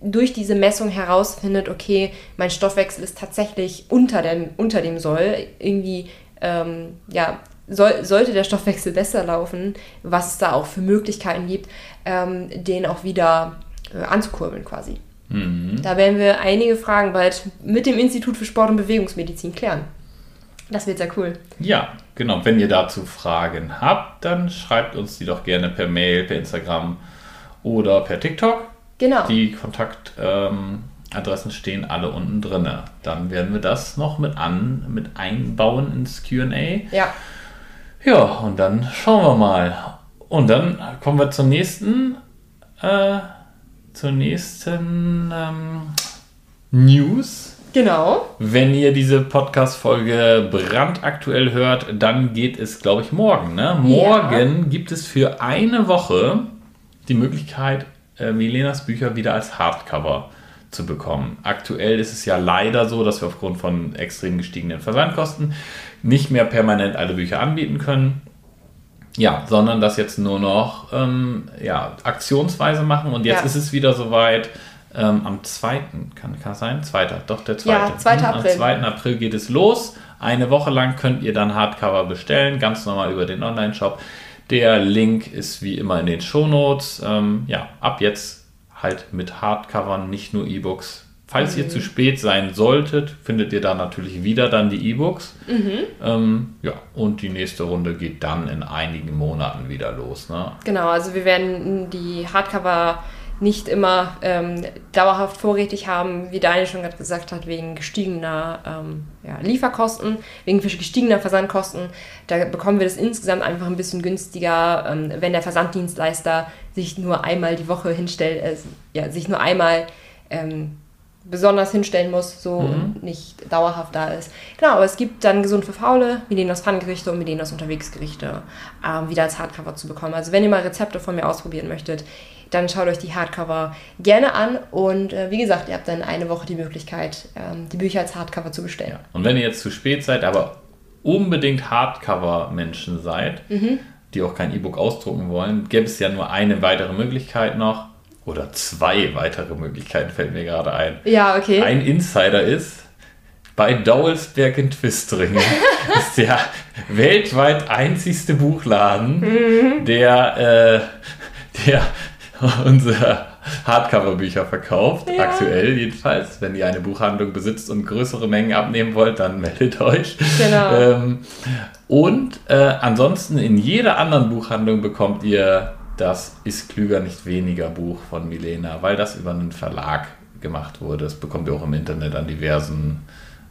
durch diese Messung herausfindet, okay, mein Stoffwechsel ist tatsächlich unter dem, unter dem Soll, irgendwie ähm, ja, soll, sollte der Stoffwechsel besser laufen, was es da auch für Möglichkeiten gibt, ähm, den auch wieder äh, anzukurbeln quasi. Mhm. Da werden wir einige Fragen bald mit dem Institut für Sport- und Bewegungsmedizin klären. Das wird sehr cool. Ja, genau. Wenn ihr dazu Fragen habt, dann schreibt uns die doch gerne per Mail, per Instagram oder per TikTok. Genau. Die Kontaktadressen ähm, stehen alle unten drin. Dann werden wir das noch mit, an, mit einbauen ins QA. Ja. Ja, und dann schauen wir mal. Und dann kommen wir zur nächsten, äh, zur nächsten ähm, News. Genau. Wenn ihr diese Podcast-Folge brandaktuell hört, dann geht es, glaube ich, morgen. Ne? Morgen ja. gibt es für eine Woche die Möglichkeit, äh, Milenas Bücher wieder als Hardcover zu bekommen. Aktuell ist es ja leider so, dass wir aufgrund von extrem gestiegenen Versandkosten nicht mehr permanent alle Bücher anbieten können. Ja, sondern das jetzt nur noch ähm, ja, aktionsweise machen. Und jetzt ja. ist es wieder soweit. Ähm, am 2. Kann, kann es sein? 2. Doch, der 2. Ja, 2. April. Am 2. April geht es los. Eine Woche lang könnt ihr dann Hardcover bestellen, ganz normal über den Online-Shop. Der Link ist wie immer in den Shownotes. Ähm, ja, ab jetzt halt mit Hardcovern, nicht nur E-Books. Falls mhm. ihr zu spät sein solltet, findet ihr da natürlich wieder dann die E-Books. Mhm. Ähm, ja, und die nächste Runde geht dann in einigen Monaten wieder los. Ne? Genau, also wir werden die Hardcover nicht immer ähm, dauerhaft vorrätig haben, wie Daniel schon gerade gesagt hat, wegen gestiegener ähm, ja, Lieferkosten, wegen gestiegener Versandkosten. Da bekommen wir das insgesamt einfach ein bisschen günstiger, ähm, wenn der Versanddienstleister sich nur einmal die Woche hinstellt, äh, ja, sich nur einmal ähm, besonders hinstellen muss, so mhm. und nicht dauerhaft da ist. Genau, aber es gibt dann gesund für Faule, Milenas Pfannengerichte und Milenas Unterwegsgerichte ähm, wieder als Hardcover zu bekommen. Also wenn ihr mal Rezepte von mir ausprobieren möchtet, dann schaut euch die Hardcover gerne an und äh, wie gesagt, ihr habt dann eine Woche die Möglichkeit, ähm, die Bücher als Hardcover zu bestellen. Ja. Und wenn ihr jetzt zu spät seid, aber unbedingt Hardcover-Menschen seid, mhm. die auch kein E-Book ausdrucken wollen, gäbe es ja nur eine weitere Möglichkeit noch oder zwei weitere Möglichkeiten fällt mir gerade ein. Ja, okay. Ein Insider ist, bei Dowelsberg in Twistringen (laughs) ist der weltweit einzigste Buchladen, mhm. der, äh, der unsere Hardcover-Bücher verkauft, ja. aktuell jedenfalls. Wenn ihr eine Buchhandlung besitzt und größere Mengen abnehmen wollt, dann meldet euch. Genau. Ähm, und äh, ansonsten in jeder anderen Buchhandlung bekommt ihr das Ist klüger nicht weniger Buch von Milena, weil das über einen Verlag gemacht wurde. Das bekommt ihr auch im Internet an diversen,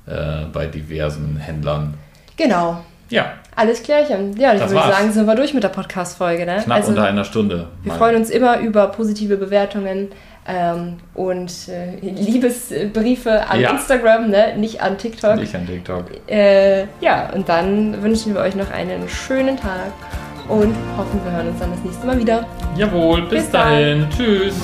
äh, bei diversen Händlern. Genau. Ja. Alles klärchen. Ja, ich würde sagen, sind wir durch mit der Podcast-Folge. Ne? Knapp also, unter einer Stunde. Wir mal. freuen uns immer über positive Bewertungen ähm, und äh, Liebesbriefe an ja. Instagram, ne? nicht an TikTok. Nicht an TikTok. Äh, ja, und dann wünschen wir euch noch einen schönen Tag und hoffen, wir hören uns dann das nächste Mal wieder. Jawohl, bis, bis dahin. Tschüss.